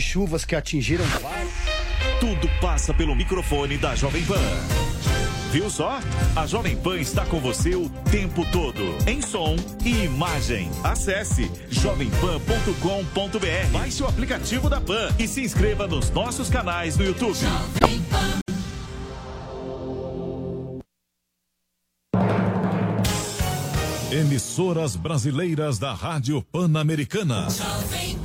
chuvas que atingiram Tudo passa pelo microfone da Jovem Pan. Viu só? A Jovem Pan está com você o tempo todo, em som e imagem. Acesse jovempan.com.br, baixe o aplicativo da Pan e se inscreva nos nossos canais no YouTube. Emissoras brasileiras da Rádio Pan-Americana. Jovem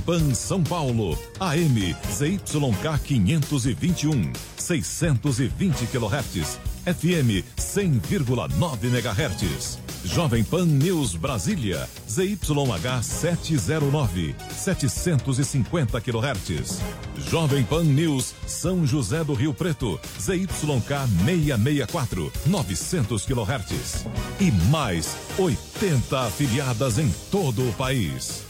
Pan São Paulo, AM ZYK 521, 620 kHz, FM 100,9 MHz. Jovem Pan News Brasília, ZYH 709, 750 kHz. Jovem Pan News São José do Rio Preto, ZYK 664, 900 kHz. E mais 80 afiliadas em todo o país.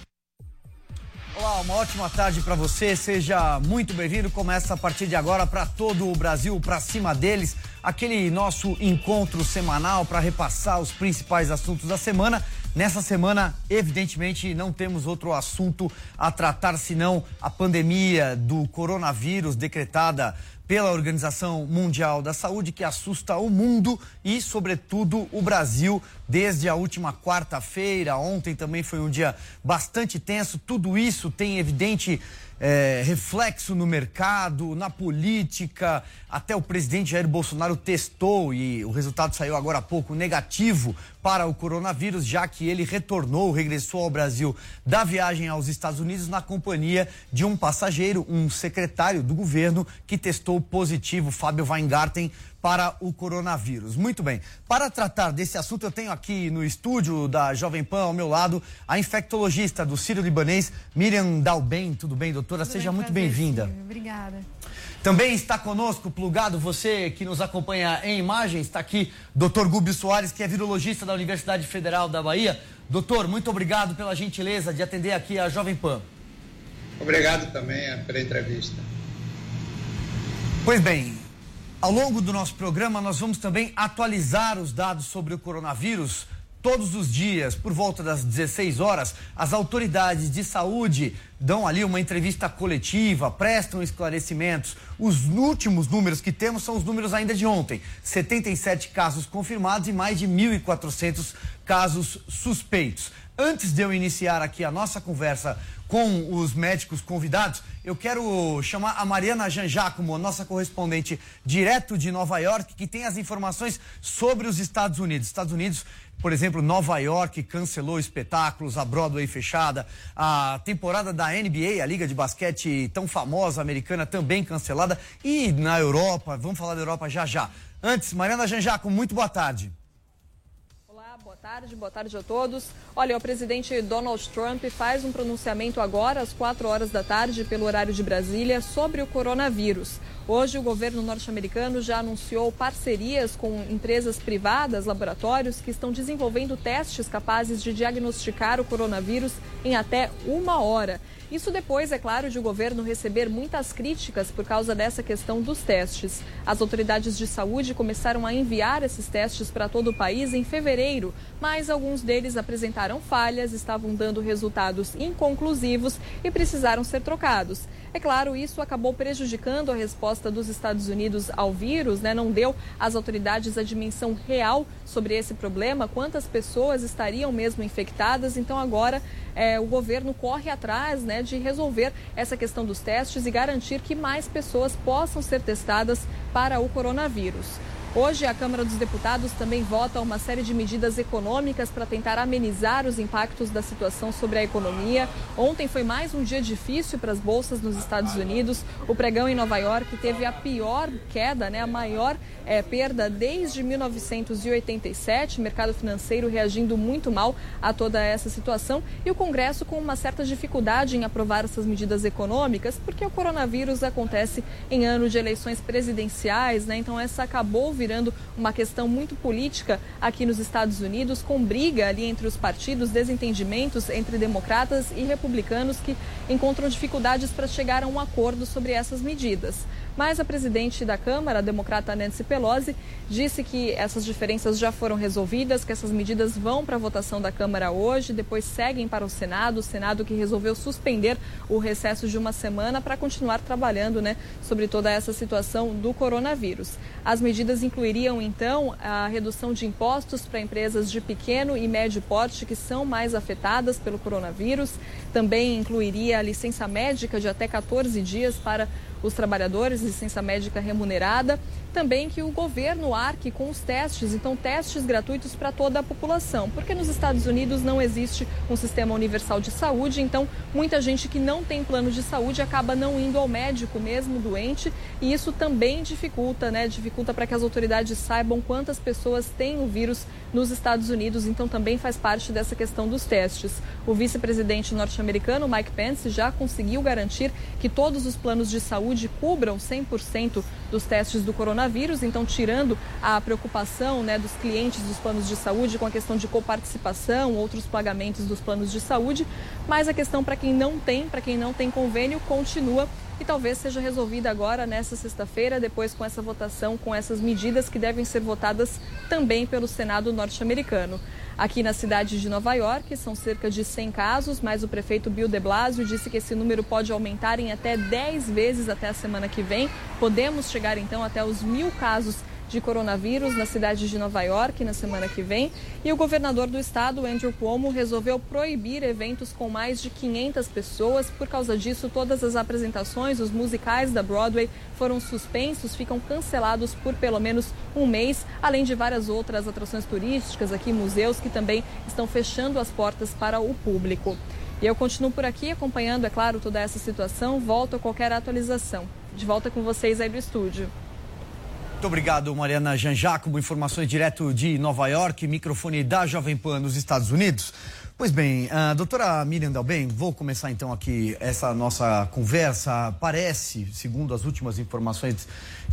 Olá, uma ótima tarde para você. Seja muito bem-vindo. Começa a partir de agora para todo o Brasil, para cima deles, aquele nosso encontro semanal para repassar os principais assuntos da semana. Nessa semana, evidentemente, não temos outro assunto a tratar senão a pandemia do coronavírus decretada pela Organização Mundial da Saúde, que assusta o mundo e, sobretudo, o Brasil desde a última quarta-feira. Ontem também foi um dia bastante tenso. Tudo isso tem evidente é, reflexo no mercado, na política. Até o presidente Jair Bolsonaro testou e o resultado saiu agora há pouco negativo para o coronavírus, já que ele retornou, regressou ao Brasil da viagem aos Estados Unidos na companhia de um passageiro, um secretário do governo que testou positivo, Fábio Weingarten, para o coronavírus. Muito bem. Para tratar desse assunto, eu tenho aqui no estúdio da Jovem Pan, ao meu lado, a infectologista do Sírio Libanês, Miriam Dalben. Tudo bem, doutora? Tudo Seja bem, muito bem-vinda. Obrigada. Também está conosco, plugado, você que nos acompanha em imagem, está aqui Dr. Gúbio Soares, que é virologista da Universidade Federal da Bahia. Doutor, muito obrigado pela gentileza de atender aqui a Jovem Pan. Obrigado também pela entrevista. Pois bem, ao longo do nosso programa, nós vamos também atualizar os dados sobre o coronavírus. Todos os dias, por volta das 16 horas, as autoridades de saúde dão ali uma entrevista coletiva, prestam esclarecimentos. Os últimos números que temos são os números ainda de ontem: 77 casos confirmados e mais de 1.400 casos suspeitos. Antes de eu iniciar aqui a nossa conversa com os médicos convidados, eu quero chamar a Mariana Janjacomo, nossa correspondente direto de Nova York, que tem as informações sobre os Estados Unidos. Estados Unidos, por exemplo, Nova York cancelou espetáculos, a Broadway fechada, a temporada da NBA, a liga de basquete tão famosa americana, também cancelada, e na Europa, vamos falar da Europa já já. Antes, Mariana Janjacomo, muito boa tarde. Tarde, boa tarde a todos. Olha, o presidente Donald Trump faz um pronunciamento agora às 4 horas da tarde, pelo horário de Brasília, sobre o coronavírus. Hoje, o governo norte-americano já anunciou parcerias com empresas privadas, laboratórios, que estão desenvolvendo testes capazes de diagnosticar o coronavírus em até uma hora. Isso depois, é claro, de o governo receber muitas críticas por causa dessa questão dos testes. As autoridades de saúde começaram a enviar esses testes para todo o país em fevereiro, mas alguns deles apresentaram falhas, estavam dando resultados inconclusivos e precisaram ser trocados. É claro, isso acabou prejudicando a resposta dos Estados Unidos ao vírus, né? não deu às autoridades a dimensão real sobre esse problema, quantas pessoas estariam mesmo infectadas. Então, agora é, o governo corre atrás né, de resolver essa questão dos testes e garantir que mais pessoas possam ser testadas para o coronavírus. Hoje, a Câmara dos Deputados também vota uma série de medidas econômicas para tentar amenizar os impactos da situação sobre a economia. Ontem foi mais um dia difícil para as bolsas nos Estados Unidos. O pregão em Nova York teve a pior queda, né, a maior é, perda desde 1987. O mercado financeiro reagindo muito mal a toda essa situação e o Congresso com uma certa dificuldade em aprovar essas medidas econômicas, porque o coronavírus acontece em ano de eleições presidenciais, né? Então essa acabou virando uma questão muito política aqui nos Estados Unidos, com briga ali entre os partidos, desentendimentos entre democratas e republicanos que encontram dificuldades para chegar a um acordo sobre essas medidas. Mas a presidente da Câmara, a democrata Nancy Pelosi, disse que essas diferenças já foram resolvidas, que essas medidas vão para a votação da Câmara hoje, depois seguem para o Senado, o Senado que resolveu suspender o recesso de uma semana para continuar trabalhando né, sobre toda essa situação do coronavírus. As medidas incluiriam, então, a redução de impostos para empresas de pequeno e médio porte que são mais afetadas pelo coronavírus, também incluiria a licença médica de até 14 dias para os trabalhadores, licença médica remunerada, também que o governo arque com os testes, então testes gratuitos para toda a população, porque nos Estados Unidos não existe um sistema universal de saúde, então muita gente que não tem plano de saúde acaba não indo ao médico mesmo doente, e isso também dificulta, né, dificulta para que as autoridades saibam quantas pessoas têm o vírus nos Estados Unidos, então também faz parte dessa questão dos testes. O vice-presidente norte-americano Mike Pence já conseguiu garantir que todos os planos de saúde cubram 100% dos testes do coronavírus, então tirando a preocupação né, dos clientes dos planos de saúde com a questão de coparticipação, outros pagamentos dos planos de saúde, mas a questão para quem não tem, para quem não tem convênio, continua e talvez seja resolvida agora nessa sexta-feira, depois com essa votação, com essas medidas que devem ser votadas também pelo Senado norte-americano. Aqui na cidade de Nova York, são cerca de 100 casos, mas o prefeito Bill de Blasio disse que esse número pode aumentar em até 10 vezes até a semana que vem. Podemos chegar então até os mil casos de coronavírus na cidade de Nova York na semana que vem. E o governador do estado, Andrew Cuomo, resolveu proibir eventos com mais de 500 pessoas. Por causa disso, todas as apresentações, os musicais da Broadway foram suspensos, ficam cancelados por pelo menos um mês, além de várias outras atrações turísticas aqui, museus que também estão fechando as portas para o público. E eu continuo por aqui acompanhando, é claro, toda essa situação. Volto a qualquer atualização. De volta com vocês aí do estúdio. Muito obrigado, Mariana Janjacobo. Informações direto de Nova York, microfone da Jovem Pan nos Estados Unidos. Pois bem, a doutora Miriam Dalben, vou começar então aqui essa nossa conversa. Parece, segundo as últimas informações,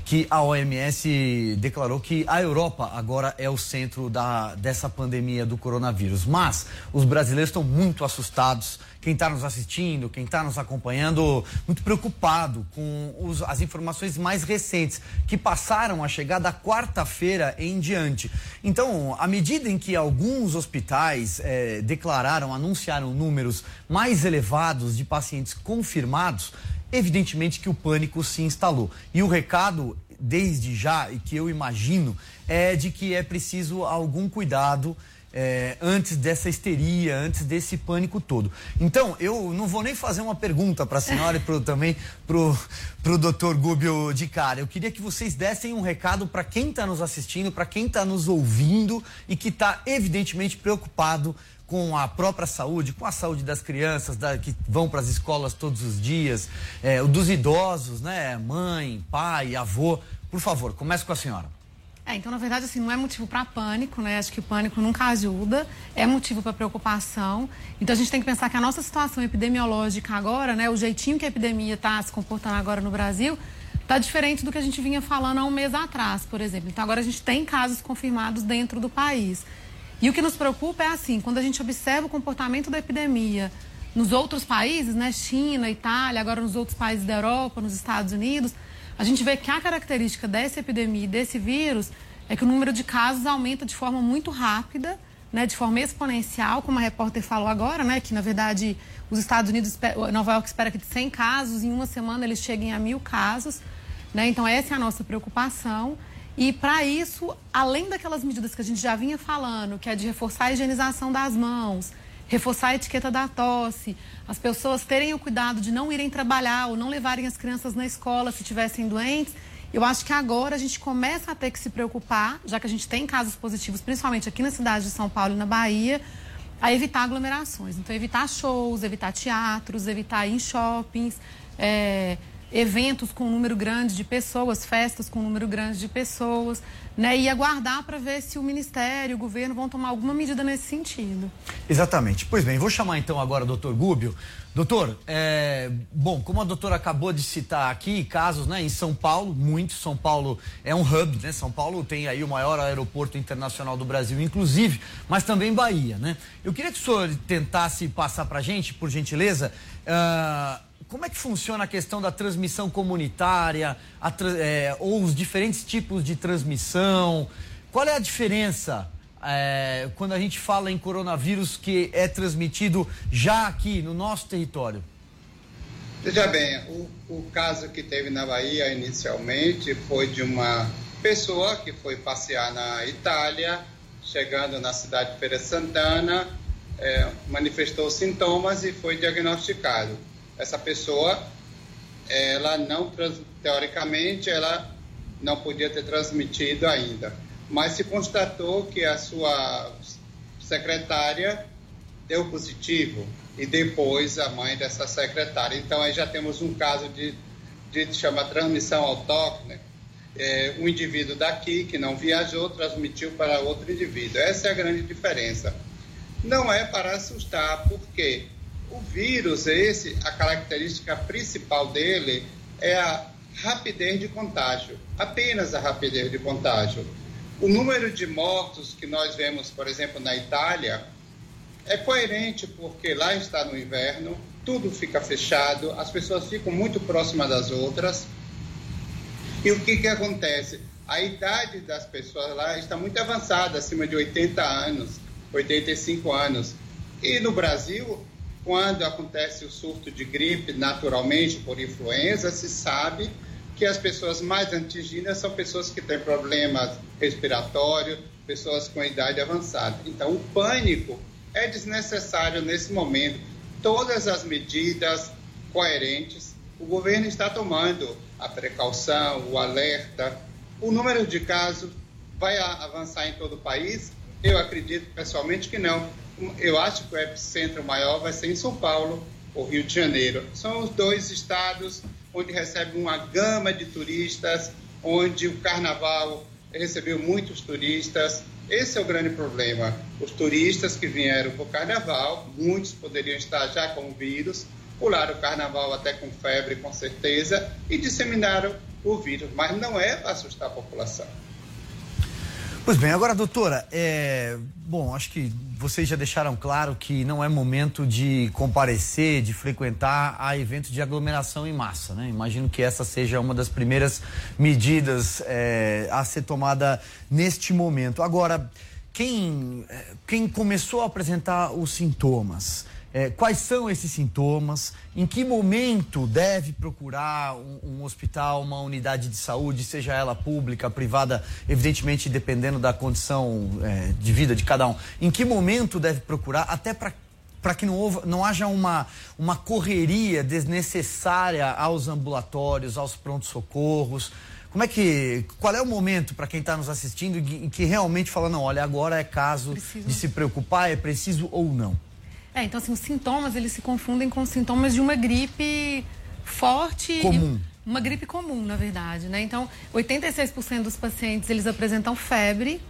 que a OMS declarou que a Europa agora é o centro da, dessa pandemia do coronavírus. Mas os brasileiros estão muito assustados quem está nos assistindo, quem está nos acompanhando, muito preocupado com os, as informações mais recentes que passaram a chegar da quarta-feira em diante. Então, à medida em que alguns hospitais eh, declararam, anunciaram números mais elevados de pacientes confirmados, evidentemente que o pânico se instalou. E o recado, desde já, e que eu imagino, é de que é preciso algum cuidado é, antes dessa histeria, antes desse pânico todo. Então, eu não vou nem fazer uma pergunta para a senhora e pro, também para o doutor Gubio de cara. Eu queria que vocês dessem um recado para quem está nos assistindo, para quem está nos ouvindo e que está evidentemente preocupado com a própria saúde, com a saúde das crianças da, que vão para as escolas todos os dias, é, dos idosos, né? Mãe, pai, avô. Por favor, comece com a senhora. É, então, na verdade, assim, não é motivo para pânico, né? Acho que o pânico nunca ajuda, é motivo para preocupação. Então, a gente tem que pensar que a nossa situação epidemiológica agora, né? O jeitinho que a epidemia está se comportando agora no Brasil, está diferente do que a gente vinha falando há um mês atrás, por exemplo. Então, agora a gente tem casos confirmados dentro do país. E o que nos preocupa é assim, quando a gente observa o comportamento da epidemia nos outros países, né? China, Itália, agora nos outros países da Europa, nos Estados Unidos a gente vê que a característica dessa epidemia e desse vírus é que o número de casos aumenta de forma muito rápida, né, de forma exponencial, como a repórter falou agora, né, que na verdade os Estados Unidos, Nova York espera que de 100 casos, em uma semana eles cheguem a mil casos. Né, então essa é a nossa preocupação. E para isso, além daquelas medidas que a gente já vinha falando, que é de reforçar a higienização das mãos, reforçar a etiqueta da tosse, as pessoas terem o cuidado de não irem trabalhar ou não levarem as crianças na escola se tivessem doentes. Eu acho que agora a gente começa a ter que se preocupar, já que a gente tem casos positivos, principalmente aqui na cidade de São Paulo e na Bahia, a evitar aglomerações. Então, evitar shows, evitar teatros, evitar ir em shoppings, é, eventos com um número grande de pessoas, festas com um número grande de pessoas, né? E aguardar para ver se o Ministério, o governo vão tomar alguma medida nesse sentido. Exatamente. Pois bem, vou chamar então agora o doutor Gúbio. Doutor, é, bom, como a doutora acabou de citar aqui, casos né, em São Paulo, muito. São Paulo é um hub, né? São Paulo tem aí o maior aeroporto internacional do Brasil, inclusive, mas também Bahia, né? Eu queria que o senhor tentasse passar para gente, por gentileza, uh, como é que funciona a questão da transmissão comunitária, a, é, ou os diferentes tipos de transmissão? Qual é a diferença é, quando a gente fala em coronavírus que é transmitido já aqui no nosso território? Veja bem, o, o caso que teve na Bahia inicialmente foi de uma pessoa que foi passear na Itália, chegando na cidade de Feira Santana, é, manifestou sintomas e foi diagnosticado essa pessoa, ela não, teoricamente, ela não podia ter transmitido ainda, mas se constatou que a sua secretária deu positivo e depois a mãe dessa secretária. Então aí já temos um caso de, de chama transmissão autóctone. É, um indivíduo daqui que não viajou transmitiu para outro indivíduo. Essa é a grande diferença. Não é para assustar, porque o vírus, esse, a característica principal dele é a rapidez de contágio, apenas a rapidez de contágio. O número de mortos que nós vemos, por exemplo, na Itália, é coerente porque lá está no inverno, tudo fica fechado, as pessoas ficam muito próximas das outras. E o que, que acontece? A idade das pessoas lá está muito avançada, acima de 80 anos, 85 anos. E no Brasil, quando acontece o surto de gripe naturalmente por influenza, se sabe que as pessoas mais antiginas são pessoas que têm problemas respiratórios, pessoas com idade avançada. Então, o pânico é desnecessário nesse momento. Todas as medidas coerentes, o governo está tomando a precaução, o alerta. O número de casos vai avançar em todo o país? Eu acredito pessoalmente que não eu acho que o epicentro maior vai ser em São Paulo ou Rio de Janeiro. São os dois estados onde recebe uma gama de turistas, onde o carnaval recebeu muitos turistas. Esse é o grande problema. Os turistas que vieram para o carnaval, muitos poderiam estar já com o vírus, pularam o carnaval até com febre, com certeza, e disseminaram o vírus. Mas não é para assustar a população. Pois bem, agora, doutora, é... bom, acho que vocês já deixaram claro que não é momento de comparecer, de frequentar a eventos de aglomeração em massa, né? Imagino que essa seja uma das primeiras medidas é, a ser tomada neste momento. Agora, quem, é, quem começou a apresentar os sintomas, é, quais são esses sintomas, em que momento deve procurar um, um, hospital, uma unidade de saúde, seja ela pública, privada, evidentemente dependendo da condição é, de vida de cada um, em que momento deve procurar, até para para que não, não haja uma, uma correria desnecessária aos ambulatórios, aos prontos-socorros. Como é que. Qual é o momento para quem está nos assistindo em que realmente fala, não, olha, agora é caso preciso. de se preocupar, é preciso ou não? É, então assim, os sintomas eles se confundem com os sintomas de uma gripe forte. Comum. Uma gripe comum, na verdade, né? Então, 86% dos pacientes eles apresentam febre.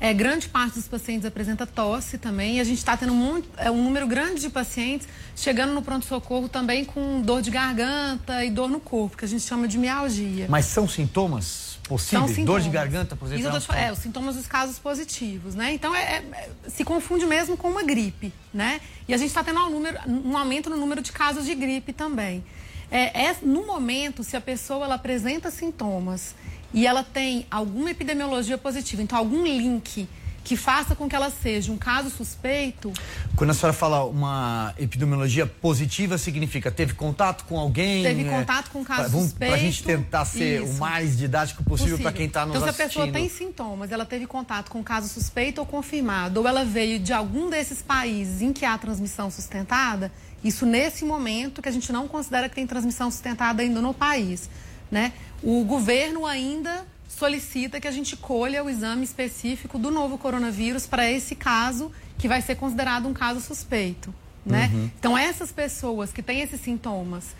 É, grande parte dos pacientes apresenta tosse também. E a gente está tendo um, é, um número grande de pacientes chegando no pronto-socorro também com dor de garganta e dor no corpo, que a gente chama de mialgia. Mas são sintomas? possíveis? Dor de garganta, por exemplo? Isso, é, os sintomas dos casos positivos, né? Então, é, é, se confunde mesmo com uma gripe, né? E a gente está tendo um, número, um aumento no número de casos de gripe também. É, é, no momento, se a pessoa ela apresenta sintomas e ela tem alguma epidemiologia positiva, então algum link que faça com que ela seja um caso suspeito. Quando a senhora fala uma epidemiologia positiva, significa teve contato com alguém? Teve é, contato com um caso vamos, suspeito. Para a gente tentar ser isso. o mais didático possível, para quem está nos então, assistindo. Então, se a pessoa tem sintomas, ela teve contato com um caso suspeito ou confirmado, ou ela veio de algum desses países em que há transmissão sustentada, isso nesse momento que a gente não considera que tem transmissão sustentada ainda no país, né? O governo ainda solicita que a gente colha o exame específico do novo coronavírus para esse caso que vai ser considerado um caso suspeito, né? Uhum. Então essas pessoas que têm esses sintomas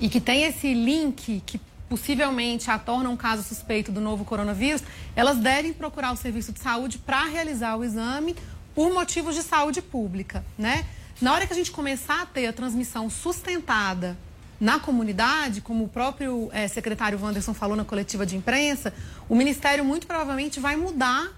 e que têm esse link que possivelmente a torna um caso suspeito do novo coronavírus, elas devem procurar o serviço de saúde para realizar o exame por motivos de saúde pública, né? Na hora que a gente começar a ter a transmissão sustentada na comunidade, como o próprio é, secretário Wanderson falou na coletiva de imprensa, o Ministério muito provavelmente vai mudar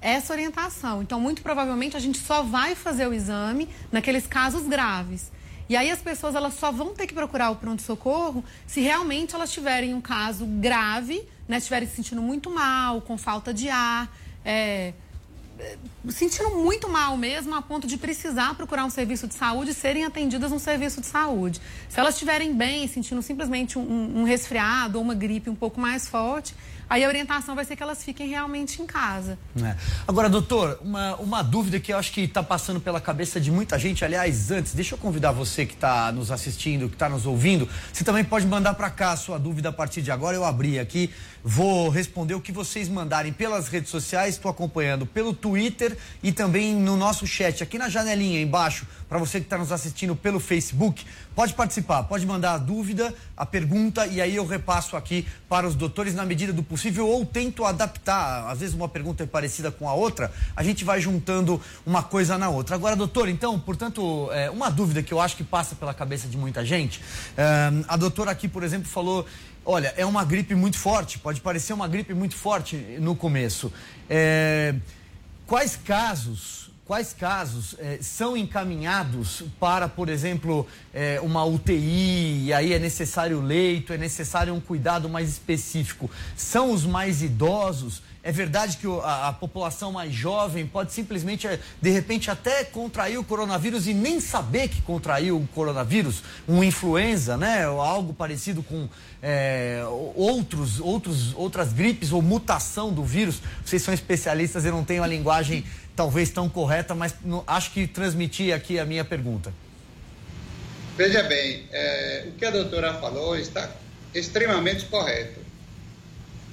essa orientação. Então, muito provavelmente, a gente só vai fazer o exame naqueles casos graves. E aí as pessoas elas só vão ter que procurar o pronto-socorro se realmente elas tiverem um caso grave, né, estiverem se sentindo muito mal, com falta de ar, é, sentindo muito mal mesmo, a ponto de precisar procurar um serviço de saúde e serem atendidas no serviço de saúde. Se elas estiverem bem, sentindo simplesmente um, um resfriado ou uma gripe um pouco mais forte, aí a orientação vai ser que elas fiquem realmente em casa. É. Agora, doutor, uma, uma dúvida que eu acho que está passando pela cabeça de muita gente. Aliás, antes, deixa eu convidar você que está nos assistindo, que está nos ouvindo. Você também pode mandar para cá a sua dúvida a partir de agora. Eu abri aqui, vou responder o que vocês mandarem pelas redes sociais. Estou acompanhando pelo Twitter e também no nosso chat, aqui na janelinha embaixo, para você que está nos assistindo pelo Facebook. Pode participar, pode mandar a dúvida, a pergunta e aí eu repasso aqui para os doutores na medida do possível ou tento adaptar. Às vezes uma pergunta é parecida com a outra, a gente vai juntando uma coisa na outra. Agora, doutor, então, portanto, é, uma dúvida que eu acho que passa pela cabeça de muita gente. É, a doutora aqui, por exemplo, falou olha, é uma gripe muito forte, pode parecer uma gripe muito forte no começo. É, quais casos quais casos eh, são encaminhados para, por exemplo, eh, uma UTI, e aí é necessário leito, é necessário um cuidado mais específico? São os mais idosos? É verdade que a, a, população mais jovem pode simplesmente, eh, de repente, até contrair o coronavírus e nem saber que contraiu o coronavírus, um influenza, né? Ou algo parecido com é, outros, outros, outras gripes ou mutação do vírus. Vocês são especialistas, eu não tenho a linguagem talvez tão correta, mas acho que transmiti aqui a minha pergunta. Veja bem, é, o que a doutora falou está extremamente correto.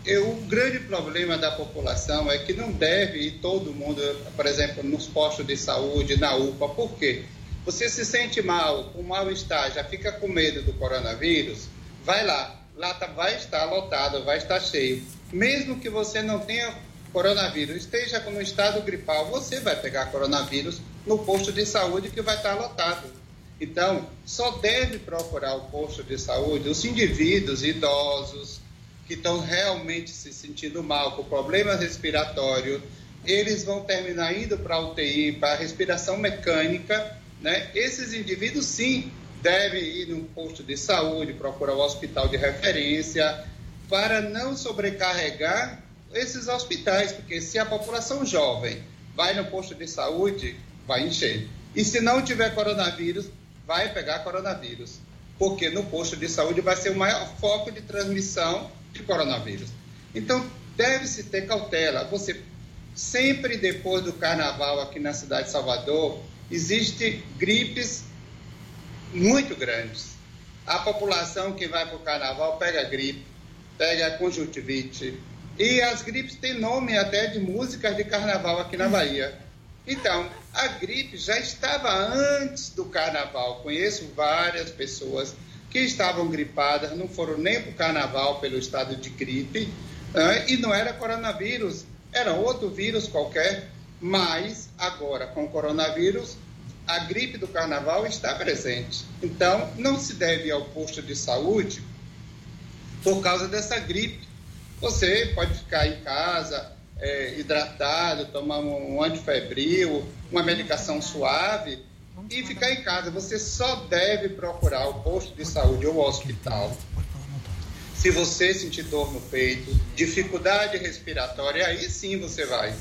Eu, o grande problema da população é que não deve ir todo mundo, por exemplo, nos postos de saúde, na UPA. Por quê? Você se sente mal, com mal-estar, já fica com medo do coronavírus, vai lá. Lá tá, vai estar lotado, vai estar cheio. Mesmo que você não tenha coronavírus esteja no estado gripal, você vai pegar coronavírus no posto de saúde que vai estar lotado. Então, só deve procurar o posto de saúde os indivíduos idosos que estão realmente se sentindo mal com problema respiratório, eles vão terminar indo para a UTI, para respiração mecânica, né? Esses indivíduos sim devem ir no posto de saúde, procurar o hospital de referência, para não sobrecarregar esses hospitais, porque se a população jovem vai no posto de saúde, vai encher. E se não tiver coronavírus, vai pegar coronavírus. Porque no posto de saúde vai ser o maior foco de transmissão de coronavírus. Então, deve-se ter cautela. Você sempre depois do carnaval aqui na cidade de Salvador, existe gripes muito grandes. A população que vai para o carnaval pega gripe, pega conjuntivite, e as gripes têm nome até de músicas de carnaval aqui na Bahia. Então, a gripe já estava antes do carnaval. Conheço várias pessoas que estavam gripadas, não foram nem para o carnaval pelo estado de gripe, e não era coronavírus, era outro vírus qualquer, mas agora com o coronavírus, a gripe do carnaval está presente. Então, não se deve ao posto de saúde por causa dessa gripe você pode ficar em casa, é, hidratado, tomar um antifebril, uma medicação suave e ficar em casa. Você só deve procurar o posto de saúde ou o hospital. Se você sentir dor no peito, dificuldade respiratória, aí sim você vai.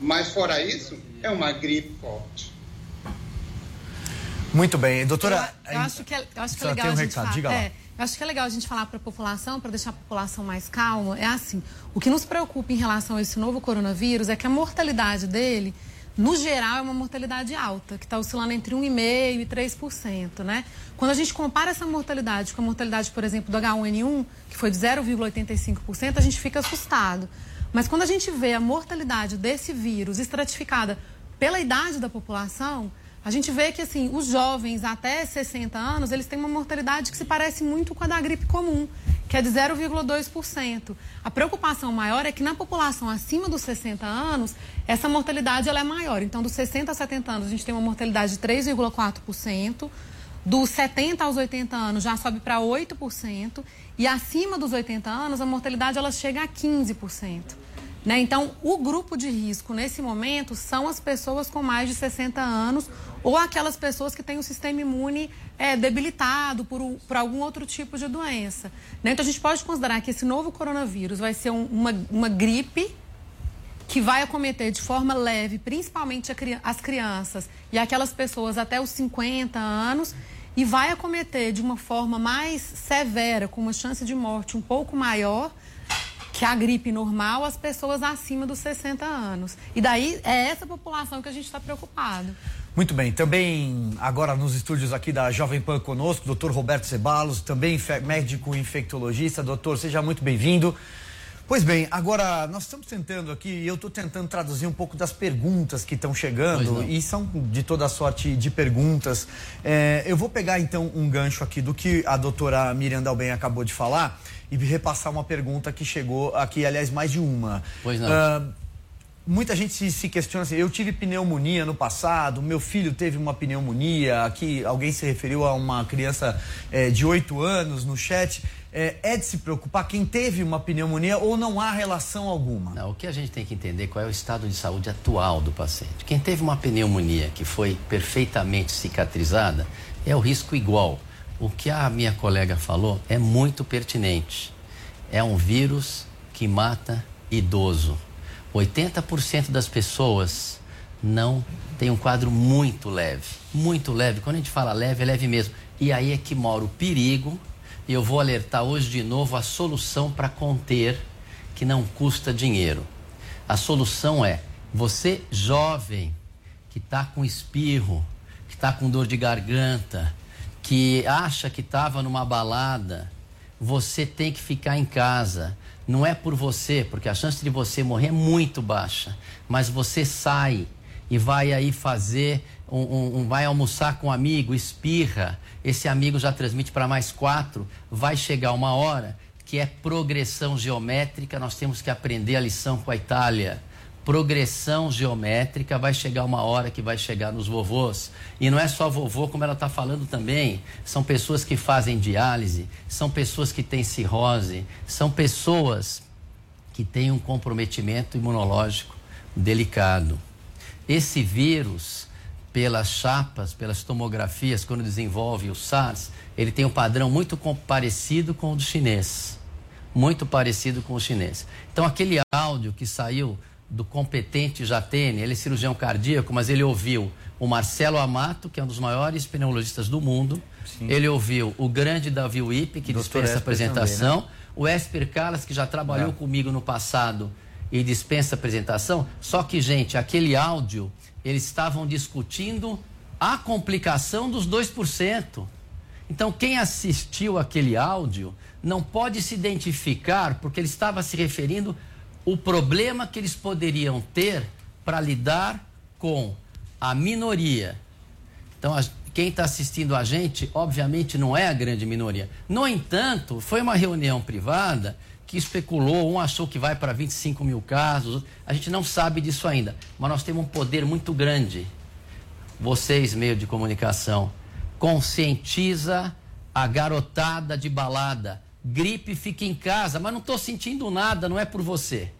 Mas fora isso, é uma gripe forte. Muito bem, doutora. Eu, eu acho que é, eu acho que é legal um a gente recado, falar. É, eu acho que é legal a gente falar para a população, para deixar a população mais calma. É assim, o que nos preocupa em relação a esse novo coronavírus é que a mortalidade dele, no geral, é uma mortalidade alta, que está oscilando entre 1,5% e 3%, né? Quando a gente compara essa mortalidade com a mortalidade, por exemplo, do H1N1, que foi de 0,85%, a gente fica assustado. Mas quando a gente vê a mortalidade desse vírus estratificada pela idade da população, a gente vê que assim, os jovens até 60 anos, eles têm uma mortalidade que se parece muito com a da gripe comum, que é de 0,2%. A preocupação maior é que na população acima dos 60 anos, essa mortalidade ela é maior. Então, dos 60 a 70 anos, a gente tem uma mortalidade de 3,4%. Dos 70 aos 80 anos já sobe para 8%. E acima dos 80 anos, a mortalidade ela chega a 15%. Né? Então, o grupo de risco nesse momento são as pessoas com mais de 60 anos ou aquelas pessoas que têm o sistema imune é, debilitado por, por algum outro tipo de doença. Né? Então, a gente pode considerar que esse novo coronavírus vai ser um, uma, uma gripe que vai acometer de forma leve, principalmente as crianças e aquelas pessoas até os 50 anos, e vai acometer de uma forma mais severa, com uma chance de morte um pouco maior que a gripe normal as pessoas acima dos 60 anos. E daí é essa população que a gente está preocupado. Muito bem, também agora nos estúdios aqui da Jovem Pan conosco, doutor Roberto Cebalos, também médico infectologista. Doutor, seja muito bem-vindo. Pois bem, agora nós estamos tentando aqui, e eu estou tentando traduzir um pouco das perguntas que estão chegando, e são de toda sorte de perguntas. É, eu vou pegar então um gancho aqui do que a doutora Miriam Dalben acabou de falar e repassar uma pergunta que chegou aqui, aliás, mais de uma. Pois não. Uh, muita gente se, se, questiona assim, eu tive pneumonia no passado, meu filho teve uma pneumonia, aqui alguém se referiu a uma criança é, de 8 anos no chat. É, é, de se preocupar quem teve uma pneumonia ou não há relação alguma? Não, o que a gente tem que entender é qual é o estado de saúde atual do paciente. Quem teve uma pneumonia que foi perfeitamente cicatrizada é o risco igual o que a minha colega falou é muito pertinente. É um vírus que mata idoso. 80% das pessoas não tem um quadro muito leve. Muito leve. Quando a gente fala leve, é leve mesmo. E aí é que mora o perigo. E eu vou alertar hoje de novo a solução para conter, que não custa dinheiro. A solução é você jovem que está com espirro, que está com dor de garganta, que acha que estava numa balada, você tem que ficar em casa. Não é por você, porque a chance de você morrer é muito baixa. Mas você sai e vai aí fazer, um, um, um vai almoçar com um amigo, espirra. Esse amigo já transmite para mais quatro. Vai chegar uma hora que é progressão geométrica. Nós temos que aprender a lição com a Itália progressão geométrica, vai chegar uma hora que vai chegar nos vovôs. E não é só vovô, como ela está falando também. São pessoas que fazem diálise, são pessoas que têm cirrose, são pessoas que têm um comprometimento imunológico delicado. Esse vírus, pelas chapas, pelas tomografias, quando desenvolve o SARS, ele tem um padrão muito parecido com o do chinês. Muito parecido com o chinês. Então, aquele áudio que saiu do competente Jatene, ele é cirurgião cardíaco, mas ele ouviu o Marcelo Amato, que é um dos maiores pneumologistas do mundo. Sim. Ele ouviu o grande Davi Wippe, que dispensa a apresentação. Também, né? O Esper Calas, que já trabalhou é. comigo no passado e dispensa apresentação. Só que, gente, aquele áudio, eles estavam discutindo a complicação dos 2%. Então, quem assistiu aquele áudio não pode se identificar, porque ele estava se referindo o problema que eles poderiam ter para lidar com a minoria. Então, quem está assistindo a gente, obviamente, não é a grande minoria. No entanto, foi uma reunião privada que especulou, um achou que vai para 25 mil casos, a gente não sabe disso ainda, mas nós temos um poder muito grande. Vocês, meio de comunicação, conscientiza a garotada de balada gripe, fique em casa, mas não estou sentindo nada, não é por você.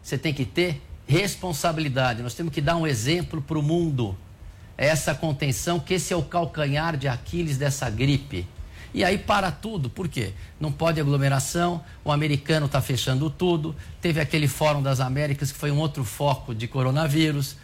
Você tem que ter responsabilidade. Nós temos que dar um exemplo para o mundo. Essa contenção, que esse é o calcanhar de Aquiles dessa gripe. E aí para tudo, por quê? Não pode aglomeração, o americano está fechando tudo, teve aquele Fórum das Américas que foi um outro foco de coronavírus,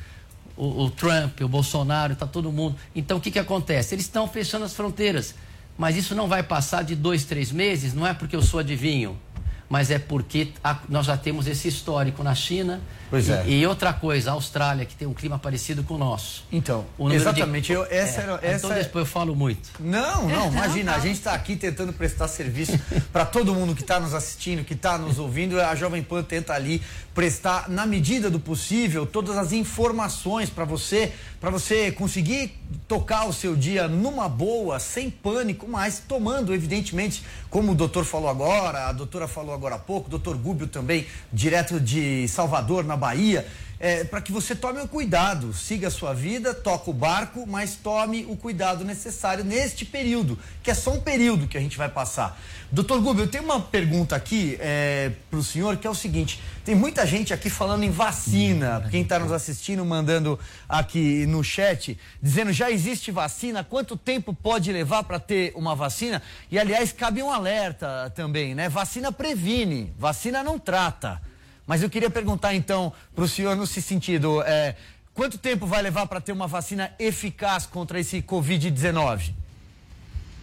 o, o Trump, o Bolsonaro, está todo mundo. Então o que, que acontece? Eles estão fechando as fronteiras, mas isso não vai passar de dois, três meses, não é porque eu sou adivinho, mas é porque a, nós já temos esse histórico na China. Pois e, é. e outra coisa, a Austrália, que tem um clima parecido com o nosso. Então, O exatamente. de- Eu, essa É, era, então essa depois eu falo muito. Não, não, imagina, a gente está aqui tentando prestar serviço para todo mundo que está nos assistindo, que está nos ouvindo. A Jovem Pan tenta ali prestar, na medida do possível, todas as informações para você, para você conseguir tocar o seu dia numa boa, sem pânico, mas tomando, evidentemente, como o doutor falou agora, a doutora falou agora há pouco, doutor Gúbio também, direto de Salvador, na Bahia é, para que você tome o cuidado, siga a sua vida, toca o barco, mas tome o cuidado necessário neste período, que é só um período que a gente vai passar. Doutor Gubio, eu tenho uma pergunta aqui é, para o senhor, que é o seguinte: tem muita gente aqui falando em vacina, quem está nos assistindo, mandando aqui no chat, dizendo já existe vacina, quanto tempo pode levar para ter uma vacina? E aliás, cabe um alerta também, né? Vacina previne, vacina não trata. Mas eu queria perguntar então para o senhor nesse sentido, é, quanto tempo vai levar para ter uma vacina eficaz contra esse Covid-19?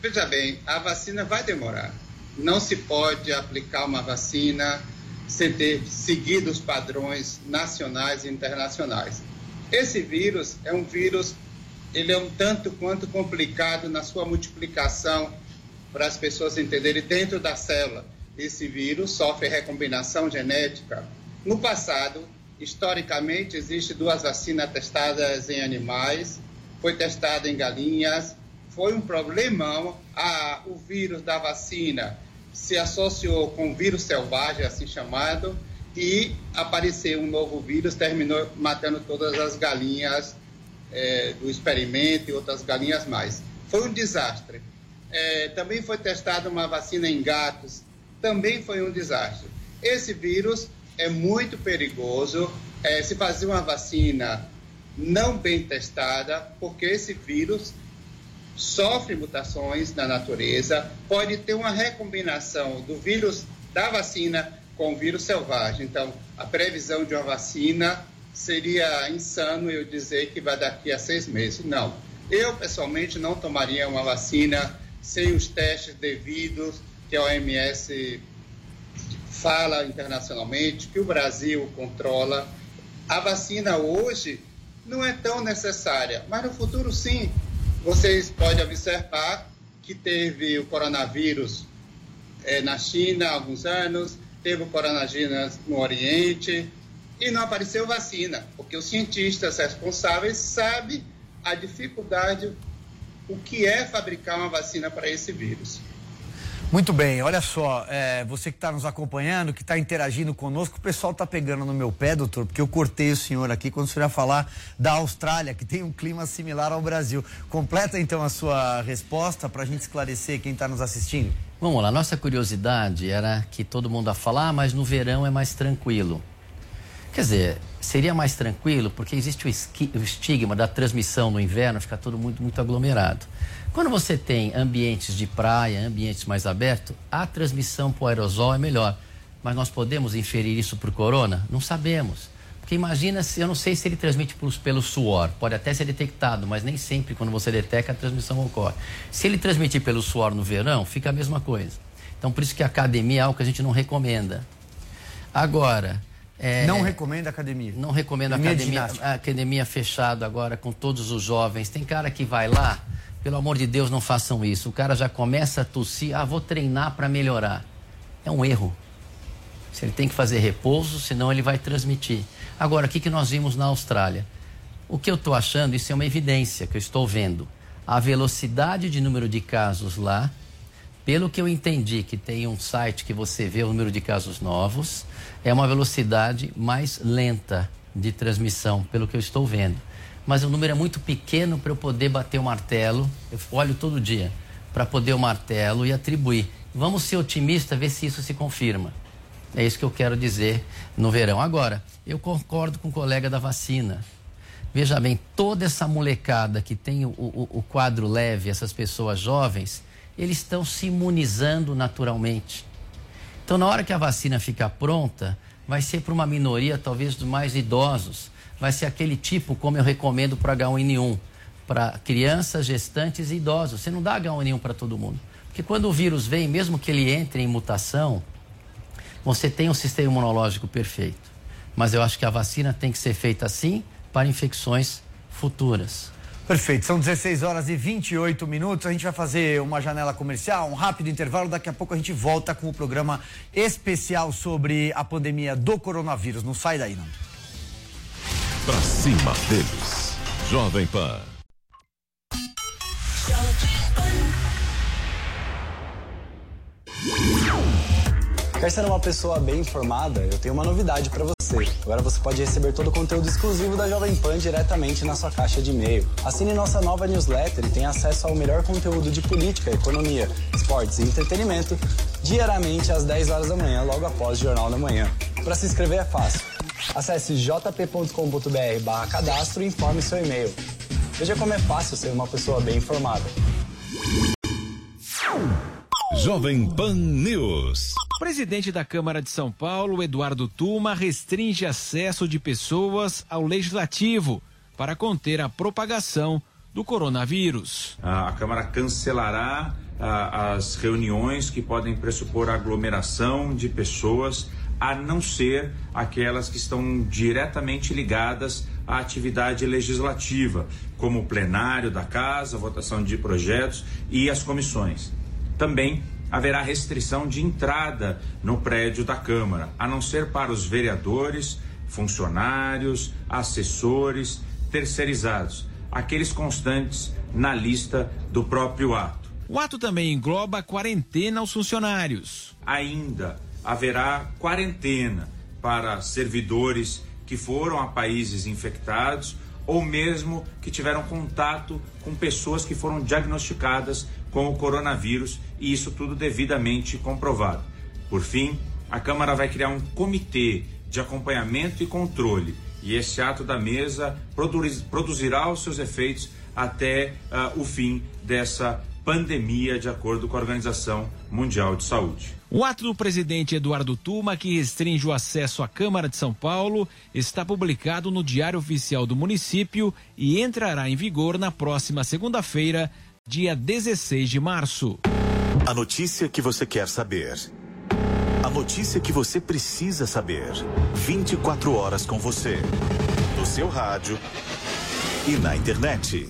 Veja bem, a vacina vai demorar. Não se pode aplicar uma vacina sem ter seguido os padrões nacionais e internacionais. Esse vírus é um vírus, ele é um tanto quanto complicado na sua multiplicação para as pessoas entenderem dentro da célula. Esse vírus sofre recombinação genética. No passado, historicamente, existe duas vacinas testadas em animais, foi testada em galinhas, foi um problemão. A, o vírus da vacina se associou com o vírus selvagem, assim chamado, e apareceu um novo vírus, terminou matando todas as galinhas é, do experimento e outras galinhas mais. Foi um desastre. É, também foi testada uma vacina em gatos, também foi um desastre. Esse vírus é muito perigoso. É, se fazer uma vacina não bem testada, porque esse vírus sofre mutações na natureza, pode ter uma recombinação do vírus da vacina com o vírus selvagem. Então, a previsão de uma vacina seria insano eu dizer que vai daqui a seis meses. Não. Eu, pessoalmente, não tomaria uma vacina sem os testes devidos que a OMS fala internacionalmente, que o Brasil controla. A vacina hoje não é tão necessária, mas no futuro sim. Vocês podem observar que teve o coronavírus eh, na China há alguns anos, teve o coronavírus no Oriente e não apareceu vacina, porque os cientistas responsáveis sabem a dificuldade, o que é fabricar uma vacina para esse vírus. Muito bem, olha só, é, você que está nos acompanhando, que está interagindo conosco, o pessoal está pegando no meu pé, doutor, porque eu cortei o senhor aqui quando o senhor ia falar da Austrália, que tem um clima similar ao Brasil. Completa então a sua resposta para a gente esclarecer quem está nos assistindo. Vamos lá, nossa curiosidade era que todo mundo ia falar, ah, mas no verão é mais tranquilo. Quer dizer, seria mais tranquilo porque existe o, esqui, o estigma da transmissão no inverno, fica todo muito, muito aglomerado. Quando você tem ambientes de praia, ambientes mais abertos, a transmissão por aerosol é melhor. Mas nós podemos inferir isso por corona? Não sabemos. Porque imagina se, eu não sei se ele transmite pelo, pelo suor, pode até ser detectado, mas nem sempre quando você detecta a transmissão ocorre. Se ele transmitir pelo suor no verão, fica a mesma coisa. Então por isso que a academia é algo que a gente não recomenda. Agora. É, não recomenda academia? Não recomendo academia, academia, academia fechada agora com todos os jovens. Tem cara que vai lá, pelo amor de Deus, não façam isso. O cara já começa a tossir, ah, vou treinar para melhorar. É um erro. Se ele tem que fazer repouso, senão ele vai transmitir. Agora, o que, que nós vimos na Austrália? O que eu estou achando, isso é uma evidência que eu estou vendo. A velocidade de número de casos lá, pelo que eu entendi, que tem um site que você vê o número de casos novos, é uma velocidade mais lenta de transmissão, pelo que eu estou vendo. Mas o número é muito pequeno para eu poder bater o martelo, eu olho todo dia, para poder o martelo e atribuir. Vamos ser otimistas, ver se isso se confirma. É isso que eu quero dizer no verão. Agora, eu concordo com o colega da vacina. Veja bem, toda essa molecada que tem o, o, o quadro leve, essas pessoas jovens, eles estão se imunizando naturalmente. Então, na hora que a vacina ficar pronta, vai ser para uma minoria, talvez dos mais idosos. Vai ser aquele tipo, como eu recomendo para H1N1, para crianças, gestantes e idosos. Você não dá H1N1 para todo mundo. Porque quando o vírus vem, mesmo que ele entre em mutação, você tem um sistema imunológico perfeito. Mas eu acho que a vacina tem que ser feita assim para infecções futuras. Perfeito, são 16 horas e 28 minutos. A gente vai fazer uma janela comercial, um rápido intervalo. Daqui a pouco a gente volta com o programa especial sobre a pandemia do coronavírus. Não sai daí, não. Pra cima deles. Jovem Pan. Quer ser uma pessoa bem informada? Eu tenho uma novidade para você. Agora você pode receber todo o conteúdo exclusivo da Jovem Pan diretamente na sua caixa de e-mail. Assine nossa nova newsletter e tenha acesso ao melhor conteúdo de política, economia, esportes e entretenimento diariamente às 10 horas da manhã, logo após o Jornal da Manhã. Para se inscrever é fácil. Acesse jp.com.br cadastro e informe seu e-mail. Veja como é fácil ser uma pessoa bem informada. Jovem Pan News. O presidente da Câmara de São Paulo, Eduardo Tuma, restringe acesso de pessoas ao legislativo para conter a propagação do coronavírus. A Câmara cancelará as reuniões que podem pressupor aglomeração de pessoas, a não ser aquelas que estão diretamente ligadas à atividade legislativa, como o plenário da casa, votação de projetos e as comissões. Também haverá restrição de entrada no prédio da Câmara, a não ser para os vereadores, funcionários, assessores, terceirizados, aqueles constantes na lista do próprio ato. O ato também engloba a quarentena aos funcionários. Ainda haverá quarentena para servidores que foram a países infectados ou mesmo que tiveram contato com pessoas que foram diagnosticadas com o coronavírus e isso tudo devidamente comprovado. Por fim, a Câmara vai criar um comitê de acompanhamento e controle e esse ato da mesa produzirá os seus efeitos até uh, o fim dessa pandemia, de acordo com a Organização Mundial de Saúde. O ato do presidente Eduardo Tuma, que restringe o acesso à Câmara de São Paulo, está publicado no Diário Oficial do município e entrará em vigor na próxima segunda-feira, dia 16 de março. A notícia que você quer saber. A notícia que você precisa saber. 24 horas com você. No seu rádio e na internet.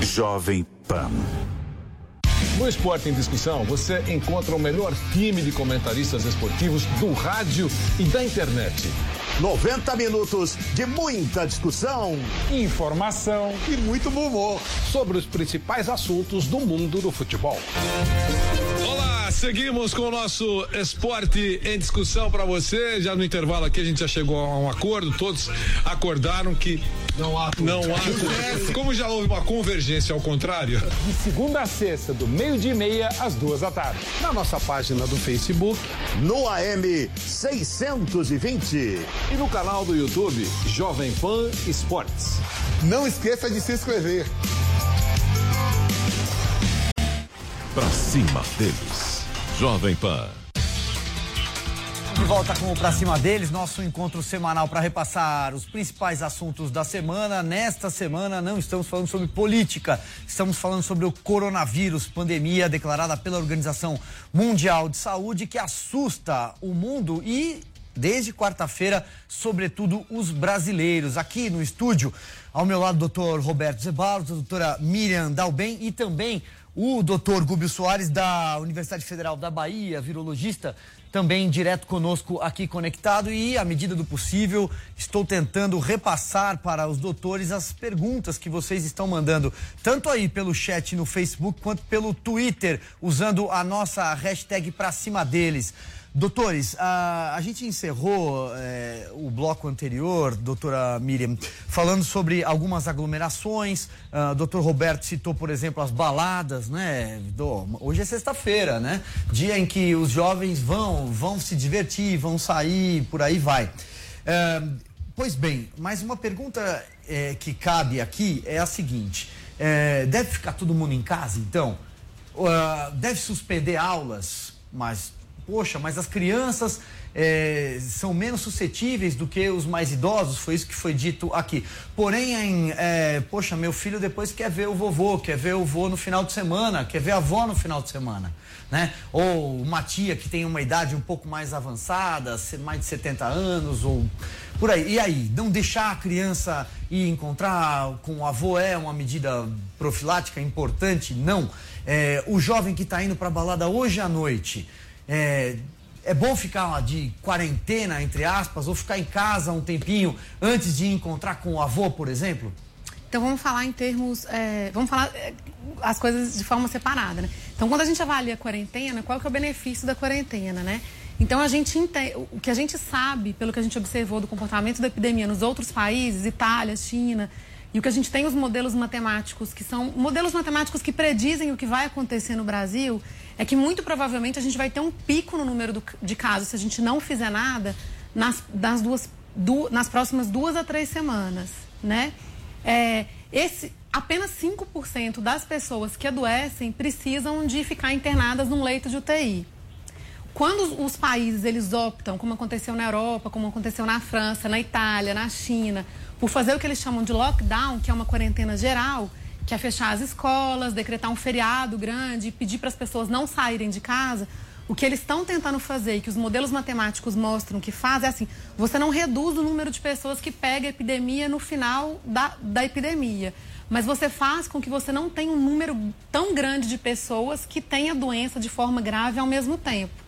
Jovem Pan. No Esporte em Discussão, você encontra o melhor time de comentaristas esportivos do rádio e da internet. 90 minutos de muita discussão, informação e muito bom humor sobre os principais assuntos do mundo do futebol. Olá, seguimos com o nosso esporte em discussão para você. Já no intervalo aqui a gente já chegou a um acordo, todos acordaram que não há não há como já houve uma convergência ao contrário. De segunda a sexta, do meio-dia e meia às duas da tarde, na nossa página do Facebook, no AM 620 e no canal do YouTube Jovem Pan Esportes. Não esqueça de se inscrever. Pra cima deles. Jovem Pan. De volta com o Pra Cima deles, nosso encontro semanal para repassar os principais assuntos da semana. Nesta semana não estamos falando sobre política, estamos falando sobre o coronavírus, pandemia declarada pela Organização Mundial de Saúde que assusta o mundo e desde quarta-feira, sobretudo os brasileiros. Aqui no estúdio, ao meu lado, o doutor Roberto Zebalos, a doutora Miriam Dalben e também o doutor Gúbio Soares, da Universidade Federal da Bahia, virologista, também direto conosco aqui conectado. E, à medida do possível, estou tentando repassar para os doutores as perguntas que vocês estão mandando, tanto aí pelo chat no Facebook quanto pelo Twitter, usando a nossa hashtag para cima deles. Doutores, a, a gente encerrou é, o bloco anterior, doutora Miriam, falando sobre algumas aglomerações. Uh, doutor Roberto citou, por exemplo, as baladas, né? Do, hoje é sexta-feira, né? Dia em que os jovens vão, vão se divertir, vão sair, por aí vai. Uh, pois bem, mas uma pergunta é, que cabe aqui é a seguinte: é, deve ficar todo mundo em casa, então? uh, deve suspender aulas, mas, poxa, mas as crianças é, são menos suscetíveis do que os mais idosos, foi isso que foi dito aqui. Porém, em, é, poxa, meu filho depois quer ver o vovô, quer ver o vô no final de semana, quer ver a avó no final de semana. Né? Ou uma tia que tem uma idade um pouco mais avançada, mais de 70 anos, ou por aí. E aí, não deixar a criança ir encontrar com o avô é uma medida profilática importante? Não. É, o jovem que está indo para a balada hoje à noite, é, é bom ficar de quarentena, entre aspas, ou ficar em casa um tempinho antes de encontrar com o avô, por exemplo? Então vamos falar em termos, é, vamos falar é, as coisas de forma separada, né? Então quando a gente avalia a quarentena, qual que é o benefício da quarentena, né? Então a gente o que a gente sabe, pelo que a gente observou do comportamento da epidemia nos outros países, Itália, China, e o que a gente tem os modelos matemáticos, que são modelos matemáticos que predizem o que vai acontecer no Brasil, é que muito provavelmente a gente vai ter um pico no número do, de casos se a gente não fizer nada nas, nas, duas, du, nas próximas duas a três semanas, né? É, esse, apenas 5% das pessoas que adoecem precisam de ficar internadas num leito de UTI. Quando os países eles optam, como aconteceu na Europa, como aconteceu na França, na Itália, na China, por fazer o que eles chamam de lockdown, que é uma quarentena geral, que é fechar as escolas, decretar um feriado grande, pedir para as pessoas não saírem de casa, o que eles estão tentando fazer e que os modelos matemáticos mostram que faz é assim: você não reduz o número de pessoas que pega a epidemia no final da, da epidemia, mas você faz com que você não tenha um número tão grande de pessoas que tenha doença de forma grave ao mesmo tempo.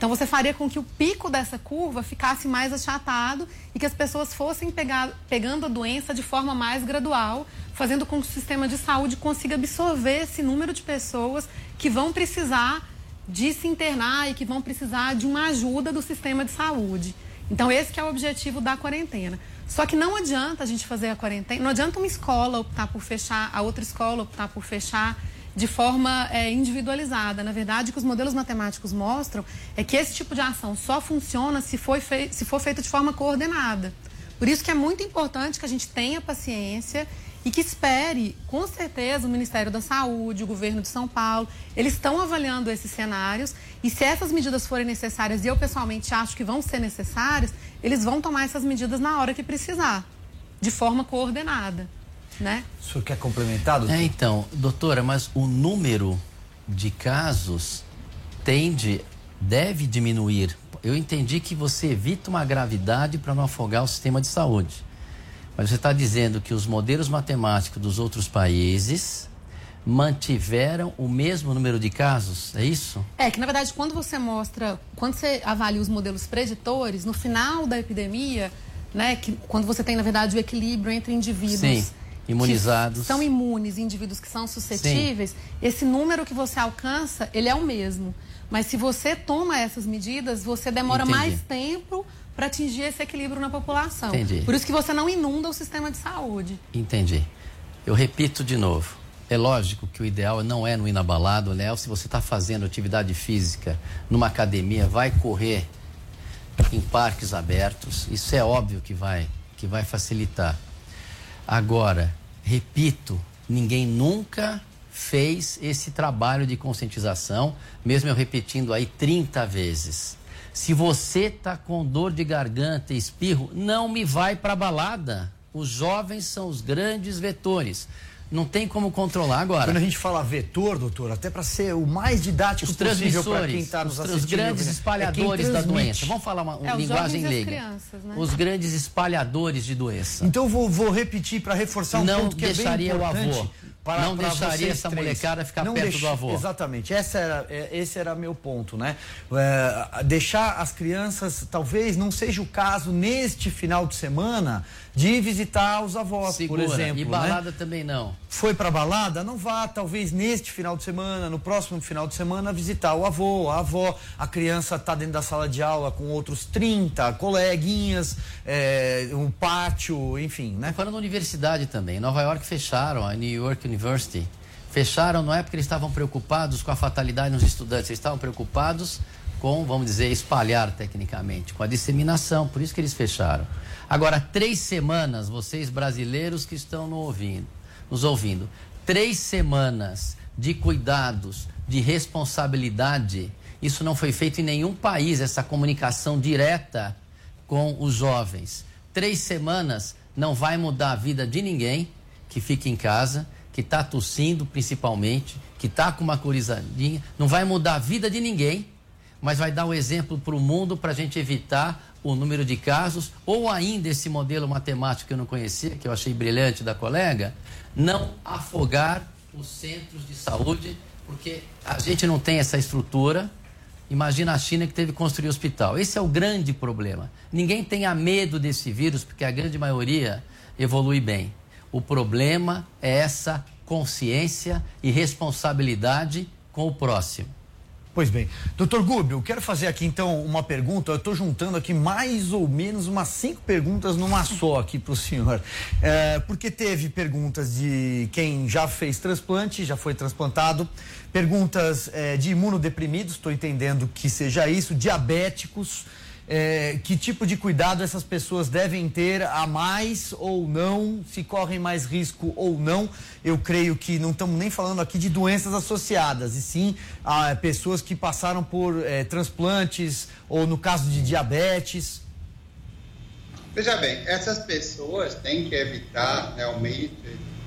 Então você faria com que o pico dessa curva ficasse mais achatado e que as pessoas fossem pegar, pegando a doença de forma mais gradual, fazendo com que o sistema de saúde consiga absorver esse número de pessoas que vão precisar de se internar e que vão precisar de uma ajuda do sistema de saúde. Então esse é o objetivo da quarentena. Só que não adianta a gente fazer a quarentena, não adianta uma escola optar por fechar, a outra escola optar por fechar de forma é, individualizada. Na verdade, o que os modelos matemáticos mostram é que esse tipo de ação só funciona se for, se for feito de forma coordenada. Por isso que é muito importante que a gente tenha paciência e que espere, com certeza, o Ministério da Saúde, o governo de São Paulo, eles estão avaliando esses cenários e se essas medidas forem necessárias, e eu pessoalmente acho que vão ser necessárias, eles vão tomar essas medidas na hora que precisar, de forma coordenada né? O senhor quer complementar, doutor? É, então, doutora, mas o número de casos tende, deve diminuir. Eu entendi que você evita uma gravidade para não afogar o sistema de saúde. Mas você está dizendo que os modelos matemáticos dos outros países mantiveram o mesmo número de casos, é isso? É, que na verdade quando você mostra, quando você avalia os modelos preditores, no final da epidemia, né, que, quando você tem na verdade o equilíbrio entre indivíduos Sim imunizados. são imunes, indivíduos que são suscetíveis, Sim. esse número que você alcança, ele é o mesmo. Mas se você toma essas medidas, você demora Entendi. mais tempo para atingir esse equilíbrio na população. Entendi. Por isso que você não inunda o sistema de saúde. Entendi. Eu repito de novo. É lógico que o ideal não é no inabalado, né? Se você está fazendo atividade física numa academia, vai correr em parques abertos. Isso é óbvio que vai, que vai facilitar. Agora, repito, ninguém nunca fez esse trabalho de conscientização, mesmo eu repetindo aí 30 vezes. Se você tá com dor de garganta e espirro, não me vai para balada. Os jovens são os grandes vetores. Não tem como controlar agora. Quando a gente fala vetor, doutor, até para ser o mais didático os possível para quem está nos os, assistindo. Os grandes né? espalhadores é da doença. Vamos falar uma, uma é, linguagem leiga. Crianças, né? Os grandes espalhadores de doença. Então vou, vou repetir para reforçar um Não ponto que é bem importante. Não deixaria o avô para, não deixaria essa três. molecada ficar não perto do avô. Exatamente, essa era, é, esse era meu ponto, né? É, deixar as crianças, talvez não seja o caso neste final de semana de visitar os avós, Segura. por exemplo. E né? balada né? também não. Foi para balada? Não vá, talvez neste final de semana, no próximo final de semana, visitar o avô, a avó. A criança está dentro da sala de aula com outros 30 coleguinhas, é, um pátio, enfim, né? Falando da universidade também. Em Nova York fecharam, a New York University. Fecharam não é porque eles estavam preocupados com a fatalidade nos estudantes, eles estavam preocupados com, vamos dizer, espalhar tecnicamente, com a disseminação, por isso que eles fecharam. Agora, três semanas, vocês brasileiros que estão no ouvindo, nos ouvindo, três semanas de cuidados, de responsabilidade. Isso não foi feito em nenhum país, essa comunicação direta com os jovens. Três semanas não vai mudar a vida de ninguém que fica em casa, que está tossindo principalmente, que está com uma corizadinha. Não vai mudar a vida de ninguém, mas vai dar um exemplo para o mundo para a gente evitar o número de casos, ou ainda esse modelo matemático que eu não conhecia, que eu achei brilhante da colega, não afogar os centros de saúde, porque a gente não tem essa estrutura. Imagina a China que teve que construir hospital. Esse é o grande problema. Ninguém tenha medo desse vírus, porque a grande maioria evolui bem. O problema é essa consciência e responsabilidade com o próximo. Pois bem. Doutor Gubio, eu quero fazer aqui então uma pergunta. Eu estou juntando aqui mais ou menos umas cinco perguntas numa só aqui para o senhor. É, porque teve perguntas de quem já fez transplante, já foi transplantado, perguntas é, de imunodeprimidos, estou entendendo que seja isso, diabéticos é, que tipo de cuidado essas pessoas devem ter a mais ou não, se correm mais risco ou não. Eu creio que não estamos nem falando aqui de doenças associadas, e sim a pessoas que passaram por é, transplantes ou no caso de diabetes. Veja bem, essas pessoas têm que evitar realmente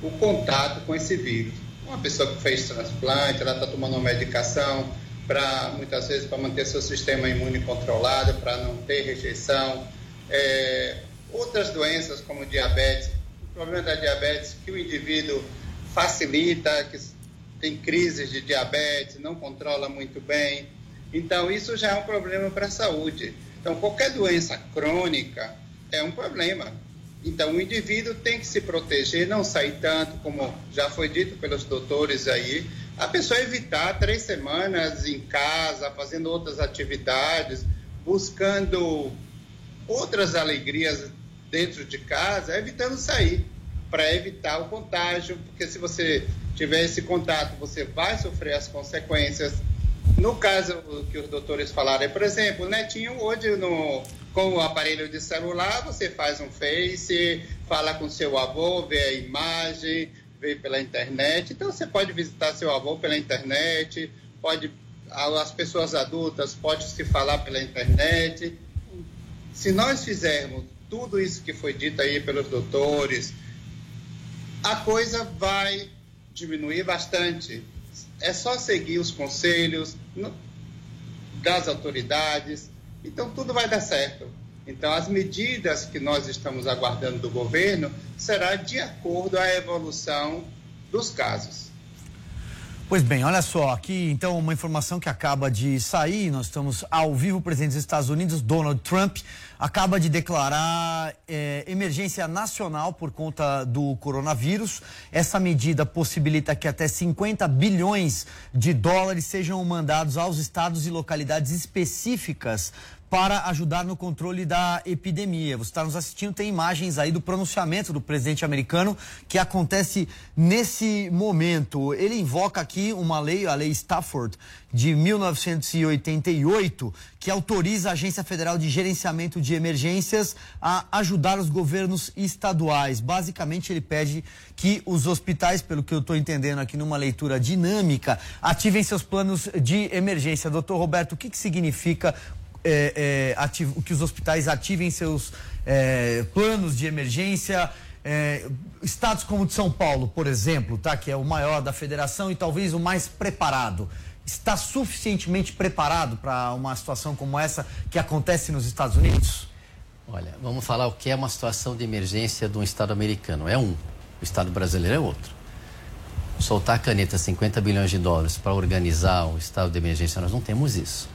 o contato com esse vírus. Uma pessoa que fez transplante, ela está tomando uma medicação, para muitas vezes para manter seu sistema imune controlado, para não ter rejeição. É, outras doenças como diabetes, o problema da diabetes que o indivíduo facilita, que tem crises de diabetes, não controla muito bem. Então isso já é um problema para a saúde. Então qualquer doença crônica é um problema. Então o indivíduo tem que se proteger, não sair tanto, como já foi dito pelos doutores aí, a pessoa evitar três semanas em casa, fazendo outras atividades, buscando outras alegrias dentro de casa, evitando sair, para evitar o contágio, porque se você tiver esse contato, você vai sofrer as consequências. No caso que os doutores falaram, por exemplo, netinho hoje no, com o aparelho de celular, você faz um face, fala com seu avô, vê a imagem, ver pela internet. Então você pode visitar seu avô pela internet, pode as pessoas adultas pode se falar pela internet. Se nós fizermos tudo isso que foi dito aí pelos doutores, a coisa vai diminuir bastante. É só seguir os conselhos das autoridades, então tudo vai dar certo. Então, as medidas que nós estamos aguardando do governo será de acordo à evolução dos casos. Pois bem, olha só, aqui então uma informação que acaba de sair, nós estamos ao vivo, o presidente dos Estados Unidos, Donald Trump, acaba de declarar é, emergência nacional por conta do coronavírus. Essa medida possibilita que até 50 bilhões de dólares sejam mandados aos estados e localidades específicas para ajudar no controle da epidemia. Você está nos assistindo, tem imagens aí do pronunciamento do presidente americano que acontece nesse momento. Ele invoca aqui uma lei, a lei Stafford, de 1988, que autoriza a Agência Federal de Gerenciamento de Emergências a ajudar os governos estaduais. Basicamente, ele pede que os hospitais, pelo que eu estou entendendo aqui numa leitura dinâmica, ativem seus planos de emergência. Doutor Roberto, o que, que significa é, é, que os hospitais ativem seus é, planos de emergência. É, estados como o de São Paulo, por exemplo, tá, que é o maior da federação e talvez o mais preparado, está suficientemente preparado para uma situação como essa que acontece nos Estados Unidos? Olha, vamos falar o que é uma situação de emergência de um Estado americano. É um, o Estado brasileiro é outro. Soltar a caneta 50 bilhões de dólares para organizar o estado de emergência, nós não temos isso.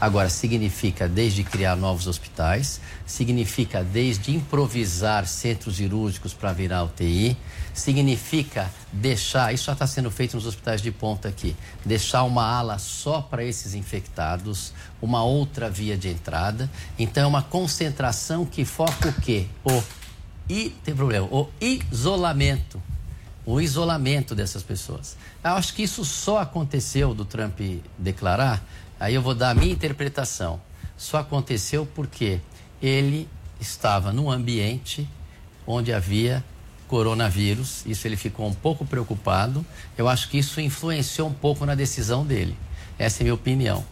Agora, significa desde criar novos hospitais, significa desde improvisar centros cirúrgicos para virar UTI, significa deixar, isso já está sendo feito nos hospitais de ponta aqui, deixar uma ala só para esses infectados, uma outra via de entrada. Então, é uma concentração que foca o quê? O, e, tem problema, o isolamento. O isolamento dessas pessoas. Eu acho que isso só aconteceu do Trump declarar Aí eu vou dar a minha interpretação. Só aconteceu porque ele estava num ambiente onde havia coronavírus. Isso ele ficou um pouco preocupado. Eu acho que isso influenciou um pouco na decisão dele. Essa é a minha opinião.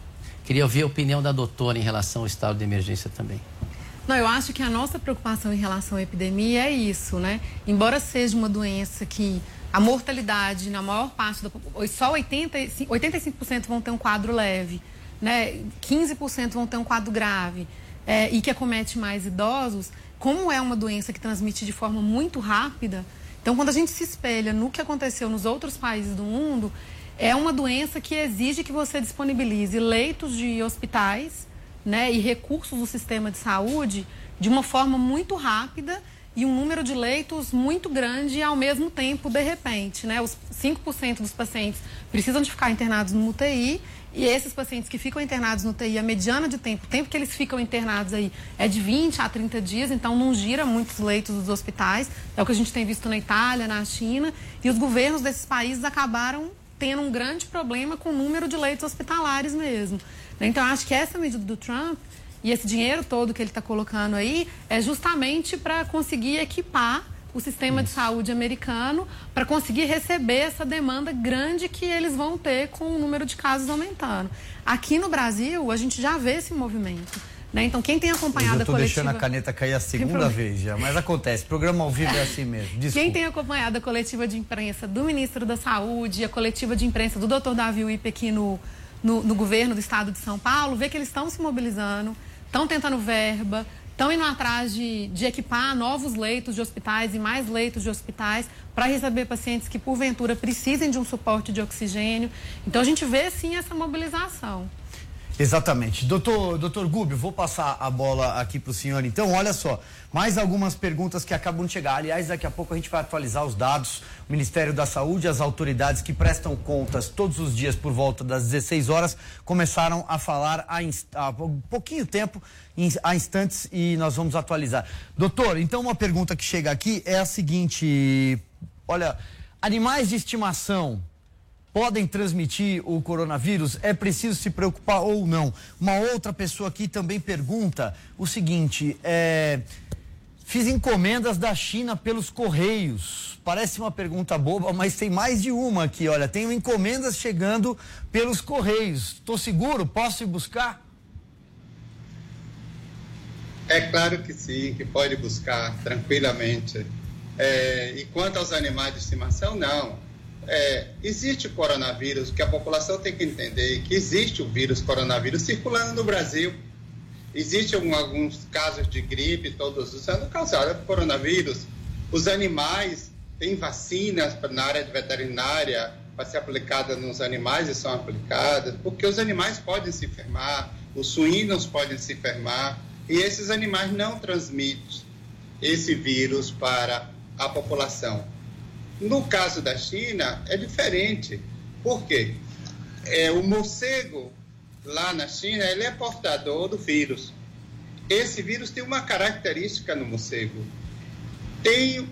Queria ouvir a opinião da doutora em relação ao estado de emergência também. Não, eu acho que a nossa preocupação em relação à epidemia é isso, né? Embora seja uma doença que a mortalidade na maior parte da só 80, 85% vão ter um quadro leve, né? 15% vão ter um quadro grave é, e que acomete mais idosos. Como é uma doença que transmite de forma muito rápida, então quando a gente se espelha no que aconteceu nos outros países do mundo, é uma doença que exige que você disponibilize leitos de hospitais né, e recursos do sistema de saúde de uma forma muito rápida e um número de leitos muito grande ao mesmo tempo, de repente. Né? Os 5% dos pacientes precisam de ficar internados no UTI e esses pacientes que ficam internados no UTI, a mediana de tempo, o tempo que eles ficam internados aí é de 20 a 30 dias, então não gira muitos leitos dos hospitais. É o que a gente tem visto na Itália, na China. E os governos desses países acabaram tendo um grande problema com o número de leitos hospitalares mesmo. Então, acho que essa medida do Trump e esse dinheiro todo que ele está colocando aí é justamente para conseguir equipar o sistema Isso. de saúde americano para conseguir receber essa demanda grande que eles vão ter com o número de casos aumentando. Aqui no Brasil, a gente já vê esse movimento. Né? Então, quem tem acompanhado a coletiva... Eu deixando a caneta cair a segunda vez já, mas acontece. Programa ao vivo é assim mesmo. Desculpa. Quem tem acompanhado a coletiva de imprensa do ministro da Saúde, a coletiva de imprensa do Dr. Davi Uip aqui no, no, no governo do estado de São Paulo, vê que eles estão se mobilizando, estão tentando verba, estão indo atrás de, de, equipar novos leitos de hospitais e mais leitos de hospitais para receber pacientes que, porventura, precisem de um suporte de oxigênio. Então, a gente vê, sim, essa mobilização. Exatamente. Doutor, doutor Gubio, vou passar a bola aqui para o senhor. Então, olha só, mais algumas perguntas que acabam de chegar. Aliás, daqui a pouco a gente vai atualizar os dados. O Ministério da Saúde, as autoridades que prestam contas todos os dias por volta das 16 horas, começaram a falar há, há pouquinho tempo, há instantes, e nós vamos atualizar. Doutor, então uma pergunta que chega aqui é a seguinte: olha, animais de estimação podem transmitir o coronavírus? É preciso se preocupar ou não? Uma outra pessoa aqui também pergunta o seguinte: é, fiz encomendas da China pelos correios. Parece uma pergunta boba, mas tem mais de uma aqui. Olha, tenho encomendas chegando pelos correios. Estou seguro? Posso ir buscar? É claro que sim, que pode buscar tranquilamente. É, e quanto aos animais de estimação, não é, existe o coronavírus, que a população tem que entender que existe o vírus coronavírus circulando no Brasil. Existem alguns casos de gripe todos os anos causados por coronavírus. Os animais têm vacinas na área veterinária para ser aplicada nos animais e são aplicadas, porque os animais podem se enfermar, os suínos podem se enfermar, e esses animais não transmitem esse vírus para a população. No caso da China, é diferente. Por quê? É, o morcego lá na China, ele é portador do vírus. Esse vírus tem uma característica no morcego. Tem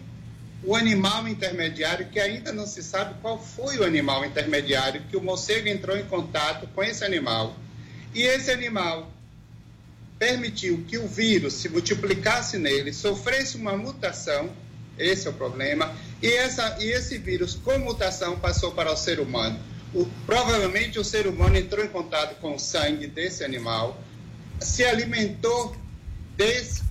o animal intermediário que ainda não se sabe qual foi o animal intermediário que o morcego entrou em contato com esse animal. E esse animal permitiu que o vírus se multiplicasse nele, sofresse uma mutação, esse é o problema, e, essa, e esse vírus, com mutação, passou para o ser humano. O, provavelmente o ser humano entrou em contato com o sangue desse animal, se alimentou desse,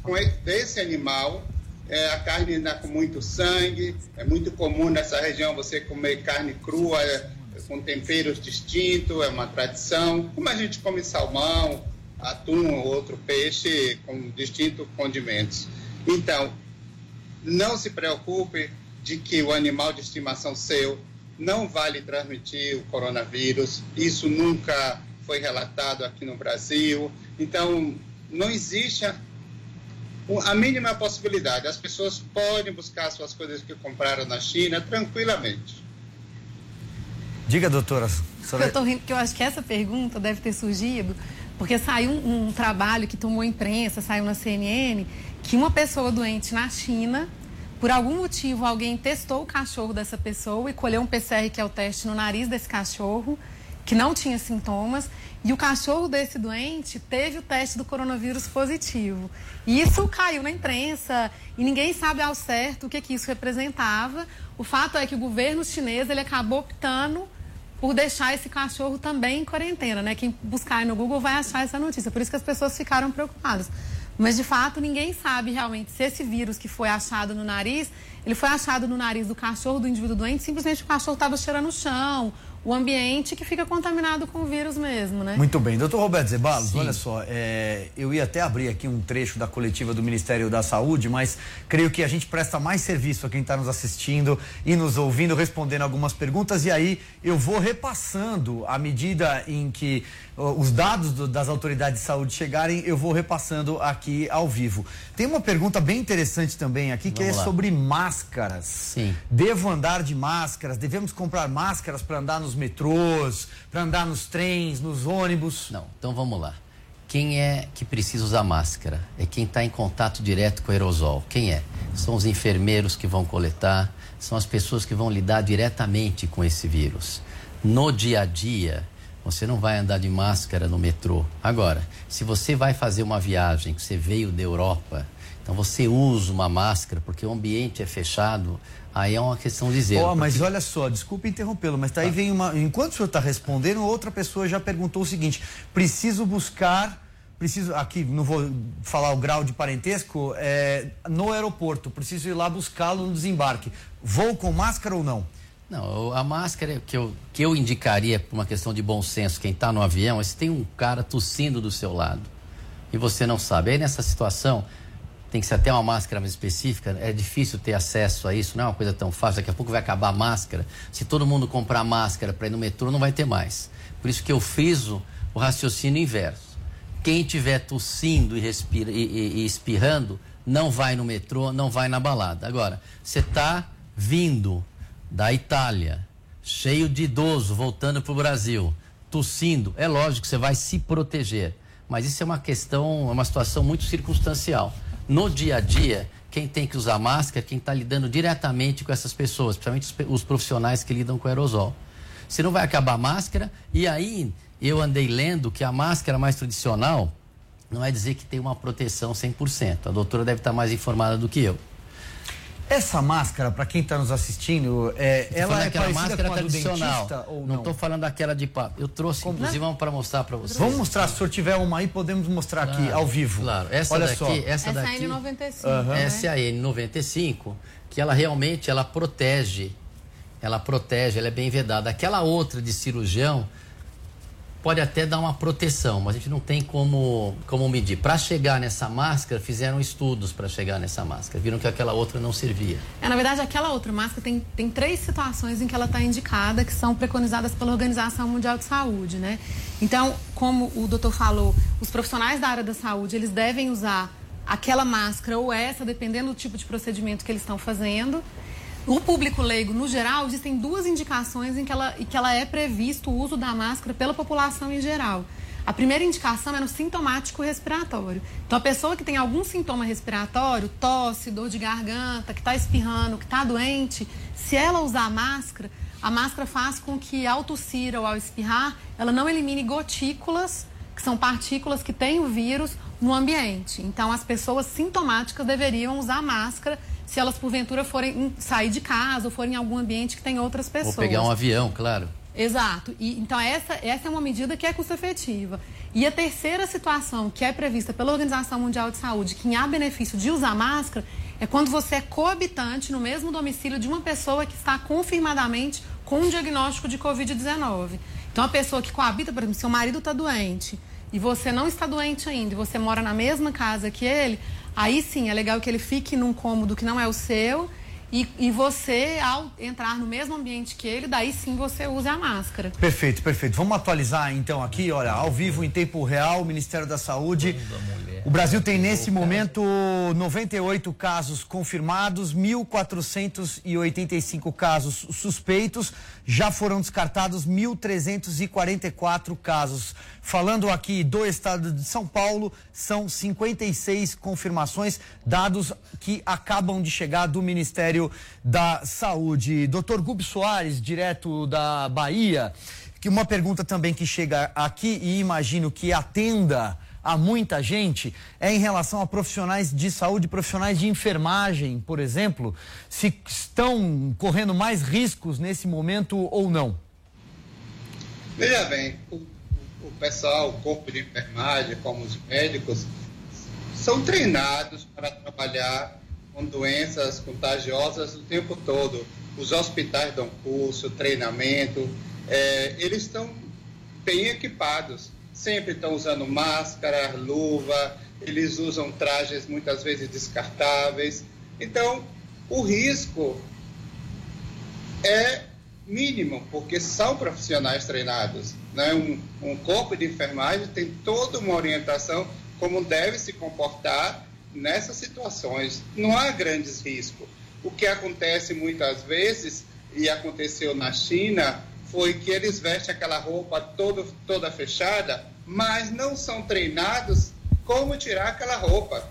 desse animal. É, a carne ainda com muito sangue, é muito comum nessa região você comer carne crua é, com temperos distintos, é uma tradição. Como a gente come salmão, atum ou outro peixe com distintos condimentos. Então, não se preocupe, de que o animal de estimação seu não vai lhe transmitir o coronavírus. Isso nunca foi relatado aqui no Brasil. Então, não existe a, a mínima possibilidade. As pessoas podem buscar suas coisas que compraram na China tranquilamente. Diga, doutora. Eu estou rindo porque eu acho que essa pergunta deve ter surgido porque saiu um, um trabalho que tomou imprensa, saiu na CNN, que uma pessoa doente na China por algum motivo, alguém testou o cachorro dessa pessoa e colheu um PCR, que é o teste, no nariz desse cachorro. que não tinha sintomas e o cachorro desse doente teve o teste do coronavírus positivo. E isso caiu na imprensa e ninguém sabe ao certo o que, que isso representava. O fato é que o governo chinês ele acabou optando por deixar esse cachorro também em quarentena, né? Quem buscar no Google vai achar essa notícia. Por isso que as pessoas ficaram preocupadas. Mas de fato ninguém sabe realmente se esse vírus que foi achado no nariz, ele foi achado no nariz do cachorro do indivíduo doente, simplesmente o cachorro estava cheirando o chão o ambiente que fica contaminado com o vírus mesmo, né? Muito bem. Doutor Roberto Zebalos, olha só, é, eu ia até abrir aqui um trecho da coletiva do Ministério da Saúde, mas creio que a gente presta mais serviço a quem está nos assistindo e nos ouvindo, respondendo algumas perguntas, e aí eu vou repassando à medida em que os dados do, das autoridades de saúde chegarem, eu vou repassando aqui ao vivo. Tem uma pergunta bem interessante também aqui, que Vamos é lá. sobre máscaras. Sim. Devo andar de máscaras? Devemos comprar máscaras para andar nos metrôs, para andar nos trens, nos ônibus? Não, então vamos lá. Quem é que precisa usar máscara? É quem está em contato direto com o aerosol. Quem é? São os enfermeiros que vão coletar, são as pessoas que vão lidar diretamente com esse vírus. No dia a dia, você não vai andar de máscara no metrô. Agora, se você vai fazer uma viagem que você veio da Europa, então você usa uma máscara porque o ambiente é fechado, aí é uma questão de zelo. Oh, mas olha só, desculpe interrompê-lo, mas daí tá. vem uma. Enquanto o senhor está respondendo, outra pessoa já perguntou o seguinte: preciso buscar. Preciso, aqui não vou falar o grau de parentesco, é, no aeroporto, preciso ir lá buscá-lo no desembarque. Vou com máscara ou não? Não, a máscara que eu, que eu indicaria por uma questão de bom senso, quem está no avião, é se tem um cara tossindo do seu lado e você não sabe. Aí nessa situação, tem que ser até uma máscara mais específica, é difícil ter acesso a isso, não é uma coisa tão fácil. Daqui a pouco vai acabar a máscara. Se todo mundo comprar máscara para ir no metrô, não vai ter mais. Por isso que eu friso o raciocínio inverso. Quem tiver tossindo e, respira, e, e, e espirrando, não vai no metrô, não vai na balada. Agora, você está vindo da Itália, cheio de idoso voltando para o Brasil, tossindo, é lógico que você vai se proteger. Mas isso é uma questão, é uma situação muito circunstancial. No dia a dia, quem tem que usar máscara é quem está lidando diretamente com essas pessoas, principalmente os profissionais que lidam com aerosol. Se não vai acabar a máscara, e aí eu andei lendo que a máscara mais tradicional não é dizer que tem uma proteção 100%. A doutora deve estar mais informada do que eu. Essa máscara, para quem está nos assistindo, é, ela é parecida máscara com a tradicional. ou não? estou falando daquela de papo. Eu trouxe, Como, inclusive, para mostrar para vocês. Vamos mostrar, se o senhor tiver uma aí, podemos mostrar aqui, ao vivo. Claro, essa Olha daqui, só. essa, essa daqui, é a N95. Uhum. Essa é a N95, que ela realmente, ela protege, ela protege, ela é bem vedada. Aquela outra de cirurgião, pode até dar uma proteção, mas a gente não tem como, como medir. Para chegar nessa máscara, fizeram estudos para chegar nessa máscara. Viram que aquela outra não servia. É, na verdade, aquela outra máscara tem, tem três situações em que ela está indicada, que são preconizadas pela Organização Mundial de Saúde, né? Então, como o doutor falou, os profissionais da área da saúde, eles devem usar aquela máscara ou essa, dependendo do tipo de procedimento que eles estão fazendo. O público leigo, no geral, existem duas indicações em que ela, em que ela é previsto o uso da máscara pela população em geral. A primeira indicação é no sintomático respiratório. Então, a pessoa que tem algum sintoma respiratório, tosse, dor de garganta, que está espirrando, que está doente, se ela usar máscara, a máscara faz com que ao tossir ou ao espirrar, ela não elimine gotículas, que são partículas que têm o vírus, no ambiente. Então, as pessoas sintomáticas deveriam usar máscara se elas porventura forem sair de casa ou forem em algum ambiente que tem outras pessoas. Ou pegar um avião, claro. Exato. E, então, essa, essa é uma medida que é custo-efetiva. E a terceira situação que é prevista pela Organização Mundial de Saúde, que há benefício de usar máscara, é quando você é coabitante no mesmo domicílio de uma pessoa que está confirmadamente com um diagnóstico de Covid-19. Então, a pessoa que coabita, por exemplo, seu marido está doente e você não está doente ainda e você mora na mesma casa que ele, Aí sim, é legal que ele fique num cômodo que não é o seu e, e, você, ao entrar no mesmo ambiente que ele, daí sim você usa a máscara. Perfeito, perfeito. Vamos atualizar então aqui, olha, ao vivo, em tempo real, o Ministério da Saúde. O Brasil tem nesse momento 98 casos confirmados, 1.485 casos suspeitos, já foram descartados 1.344 casos. Falando aqui do estado de São Paulo, são 56 confirmações, dados que acabam de chegar do Ministério da Saúde. Doutor Gubi Soares, direto da Bahia. que uma pergunta também que chega aqui e imagino que atenda a muita gente é em relação a profissionais de saúde, profissionais de enfermagem, por exemplo, se estão correndo mais riscos nesse momento ou não. Veja bem, o, o pessoal, o corpo de enfermagem, como os médicos, são treinados para trabalhar com doenças contagiosas o tempo todo. Os hospitais dão curso, treinamento, é, eles estão bem equipados sempre estão usando máscara, luva, eles usam trajes muitas vezes descartáveis. Então, o risco é mínimo, porque são profissionais treinados. Né? Um, um corpo de enfermagem tem toda uma orientação como deve se comportar nessas situações. Não há grandes riscos. O que acontece muitas vezes, e aconteceu na China, foi que eles vestem aquela roupa todo, toda fechada, mas não são treinados como tirar aquela roupa.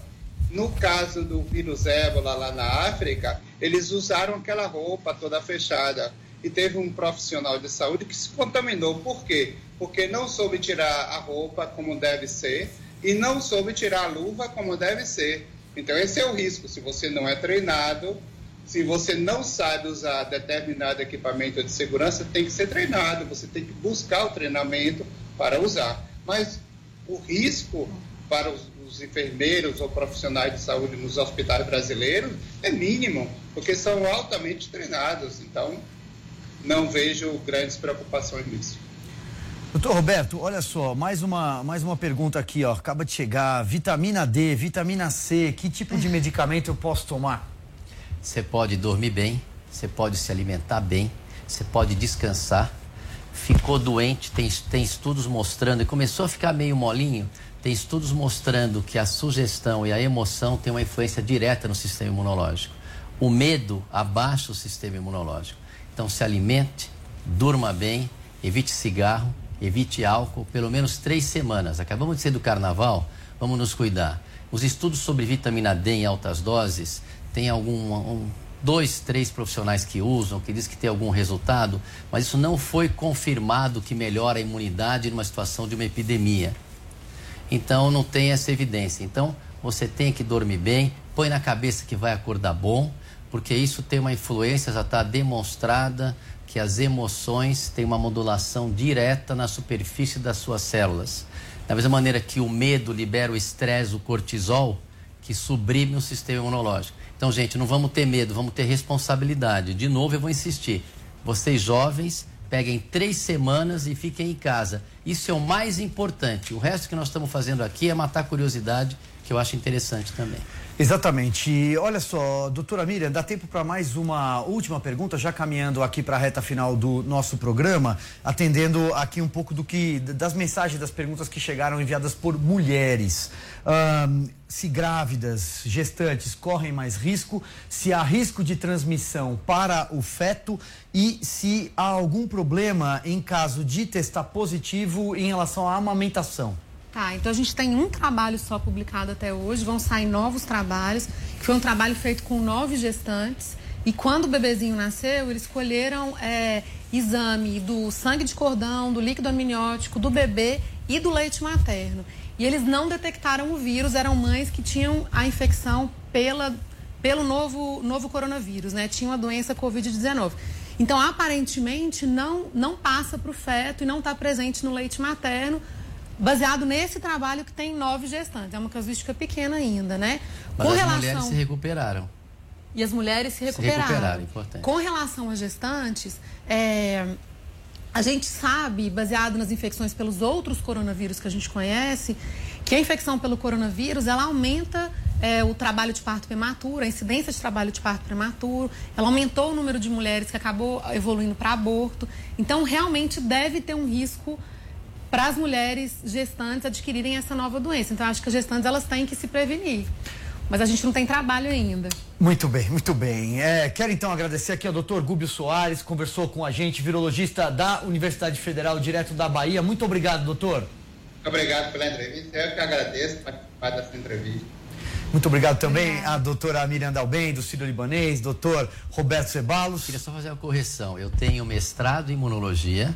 No caso do vírus ébola lá na África, eles usaram aquela roupa toda fechada. E teve um profissional de saúde que se contaminou. Por quê? Porque não soube tirar a roupa como deve ser e não soube tirar a luva como deve ser. Então, esse é o risco. Se você não é treinado, se você não sabe usar determinado equipamento de segurança, tem que ser treinado, você tem que buscar o treinamento para usar. Mas o risco para os, os enfermeiros ou profissionais de saúde nos hospitais brasileiros é mínimo, porque são altamente treinados. Então, não vejo grandes preocupações nisso. Doutor Roberto, olha só, mais uma, mais uma pergunta aqui, ó. Acaba de chegar. Vitamina D, vitamina C, que tipo de medicamento eu posso tomar? Você pode dormir bem, você pode se alimentar bem, você pode descansar. Ficou doente, tem, tem estudos mostrando, começou a ficar meio molinho, tem estudos mostrando que a sugestão e a emoção têm uma influência direta no sistema imunológico. O medo abaixa o sistema imunológico. Então se alimente, durma bem, evite cigarro, evite álcool, pelo menos três semanas. Acabamos de ser do carnaval, vamos nos cuidar. Os estudos sobre vitamina D em altas doses tem algum um, dois, três profissionais que usam, que diz que tem algum resultado, mas isso não foi confirmado que melhora a imunidade numa situação de uma epidemia. Então não tem essa evidência. Então você tem que dormir bem, põe na cabeça que vai acordar bom, porque isso tem uma influência, já está demonstrada que as emoções têm uma modulação direta na superfície das suas células. Da mesma maneira que o medo libera o estresse, o cortisol, que sublime o sistema imunológico. Então, gente, não vamos ter medo, vamos ter responsabilidade. De novo, eu vou insistir. Vocês jovens, peguem três semanas e fiquem em casa. Isso é o mais importante. O resto que nós estamos fazendo aqui é matar curiosidade, que eu acho interessante também. Exatamente. E olha só, doutora Miriam, dá tempo para mais uma última pergunta, já caminhando aqui para a reta final do nosso programa, atendendo aqui um pouco do que das mensagens, das perguntas que chegaram enviadas por mulheres. Um, se grávidas, gestantes correm mais risco, se há risco de transmissão para o feto e se há algum problema em caso de testar positivo em relação à amamentação. Tá, então a gente tem um trabalho só publicado até hoje, vão sair novos trabalhos, que foi um trabalho feito com nove gestantes. E quando o bebezinho nasceu, eles escolheram é, exame do sangue de cordão, do líquido amniótico, do bebê e do leite materno. E eles não detectaram o vírus, eram mães que tinham a infecção pela, pelo novo, novo coronavírus, né? Tinham a doença Covid-19. Então, aparentemente, não, não passa para o feto e não está presente no leite materno, baseado nesse trabalho que tem nove gestantes. É uma casuística pequena ainda, né? Mas Com as relação... mulheres se recuperaram. E as mulheres se recuperaram. Se recuperaram, importante. Com relação às gestantes, é... a gente sabe, baseado nas infecções pelos outros coronavírus que a gente conhece, que a infecção pelo coronavírus, ela aumenta é, o trabalho de parto prematuro, a incidência de trabalho de parto prematuro, ela aumentou o número de mulheres que acabou evoluindo para aborto. Então, realmente deve ter um risco para as mulheres gestantes adquirirem essa nova doença. Então, acho que as gestantes elas têm que se prevenir. Mas a gente não tem trabalho ainda. Muito bem, muito bem. É, quero então agradecer aqui ao doutor Gúbio Soares, conversou com a gente, virologista da Universidade Federal, direto da Bahia. Muito obrigado, doutor. Obrigado pela entrevista. Eu que agradeço por participar dessa entrevista. Muito obrigado também à doutora Miriam Dalben, do Círio Libanês, doutor Roberto Cebalos. Queria só fazer uma correção. Eu tenho mestrado em imunologia,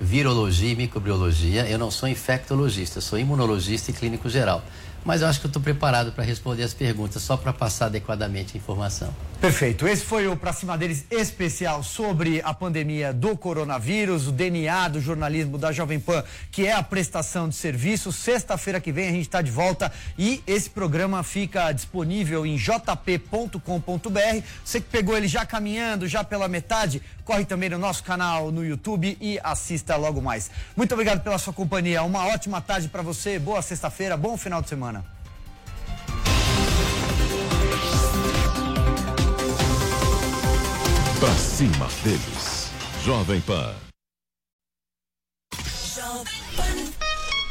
virologia e microbiologia. Eu não sou infectologista, sou imunologista e clínico geral mas eu acho que eu estou preparado para responder as perguntas, só para passar adequadamente a informação. Perfeito. Esse foi o Pra Cima deles especial sobre a pandemia do coronavírus, o DNA do jornalismo da Jovem Pan, que é a prestação de serviço. Sexta-feira que vem a gente está de volta e esse programa fica disponível em jp.com.br. Você que pegou ele já caminhando, já pela metade, corre também no nosso canal no YouTube e assista logo mais. Muito obrigado pela sua companhia. Uma ótima tarde para você, boa sexta-feira, bom final de semana. Pra cima deles. Jovem Pan.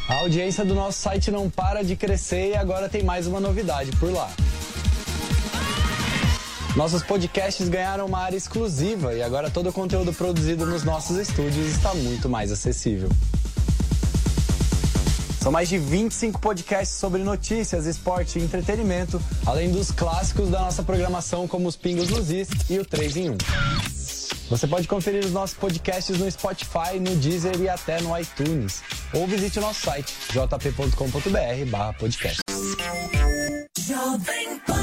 A audiência do nosso site não para de crescer e agora tem mais uma novidade por lá. Nossos podcasts ganharam uma área exclusiva e agora todo o conteúdo produzido nos nossos estúdios está muito mais acessível. São mais de 25 podcasts sobre notícias, esporte e entretenimento, além dos clássicos da nossa programação como os Pingos nos Is e o 3 em 1. Você pode conferir os nossos podcasts no Spotify, no Deezer e até no iTunes. Ou visite o nosso site jp.com.br/podcast. Jovem Pan.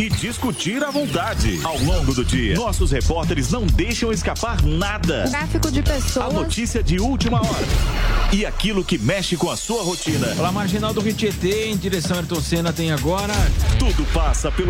e discutir à vontade. Ao longo do dia, nossos repórteres não deixam escapar nada. Gráfico de pessoas. A notícia de última hora. E aquilo que mexe com a sua rotina. Pela marginal do Rio Tietê, em direção a Ayrton Senna, tem agora. Tudo passa pelo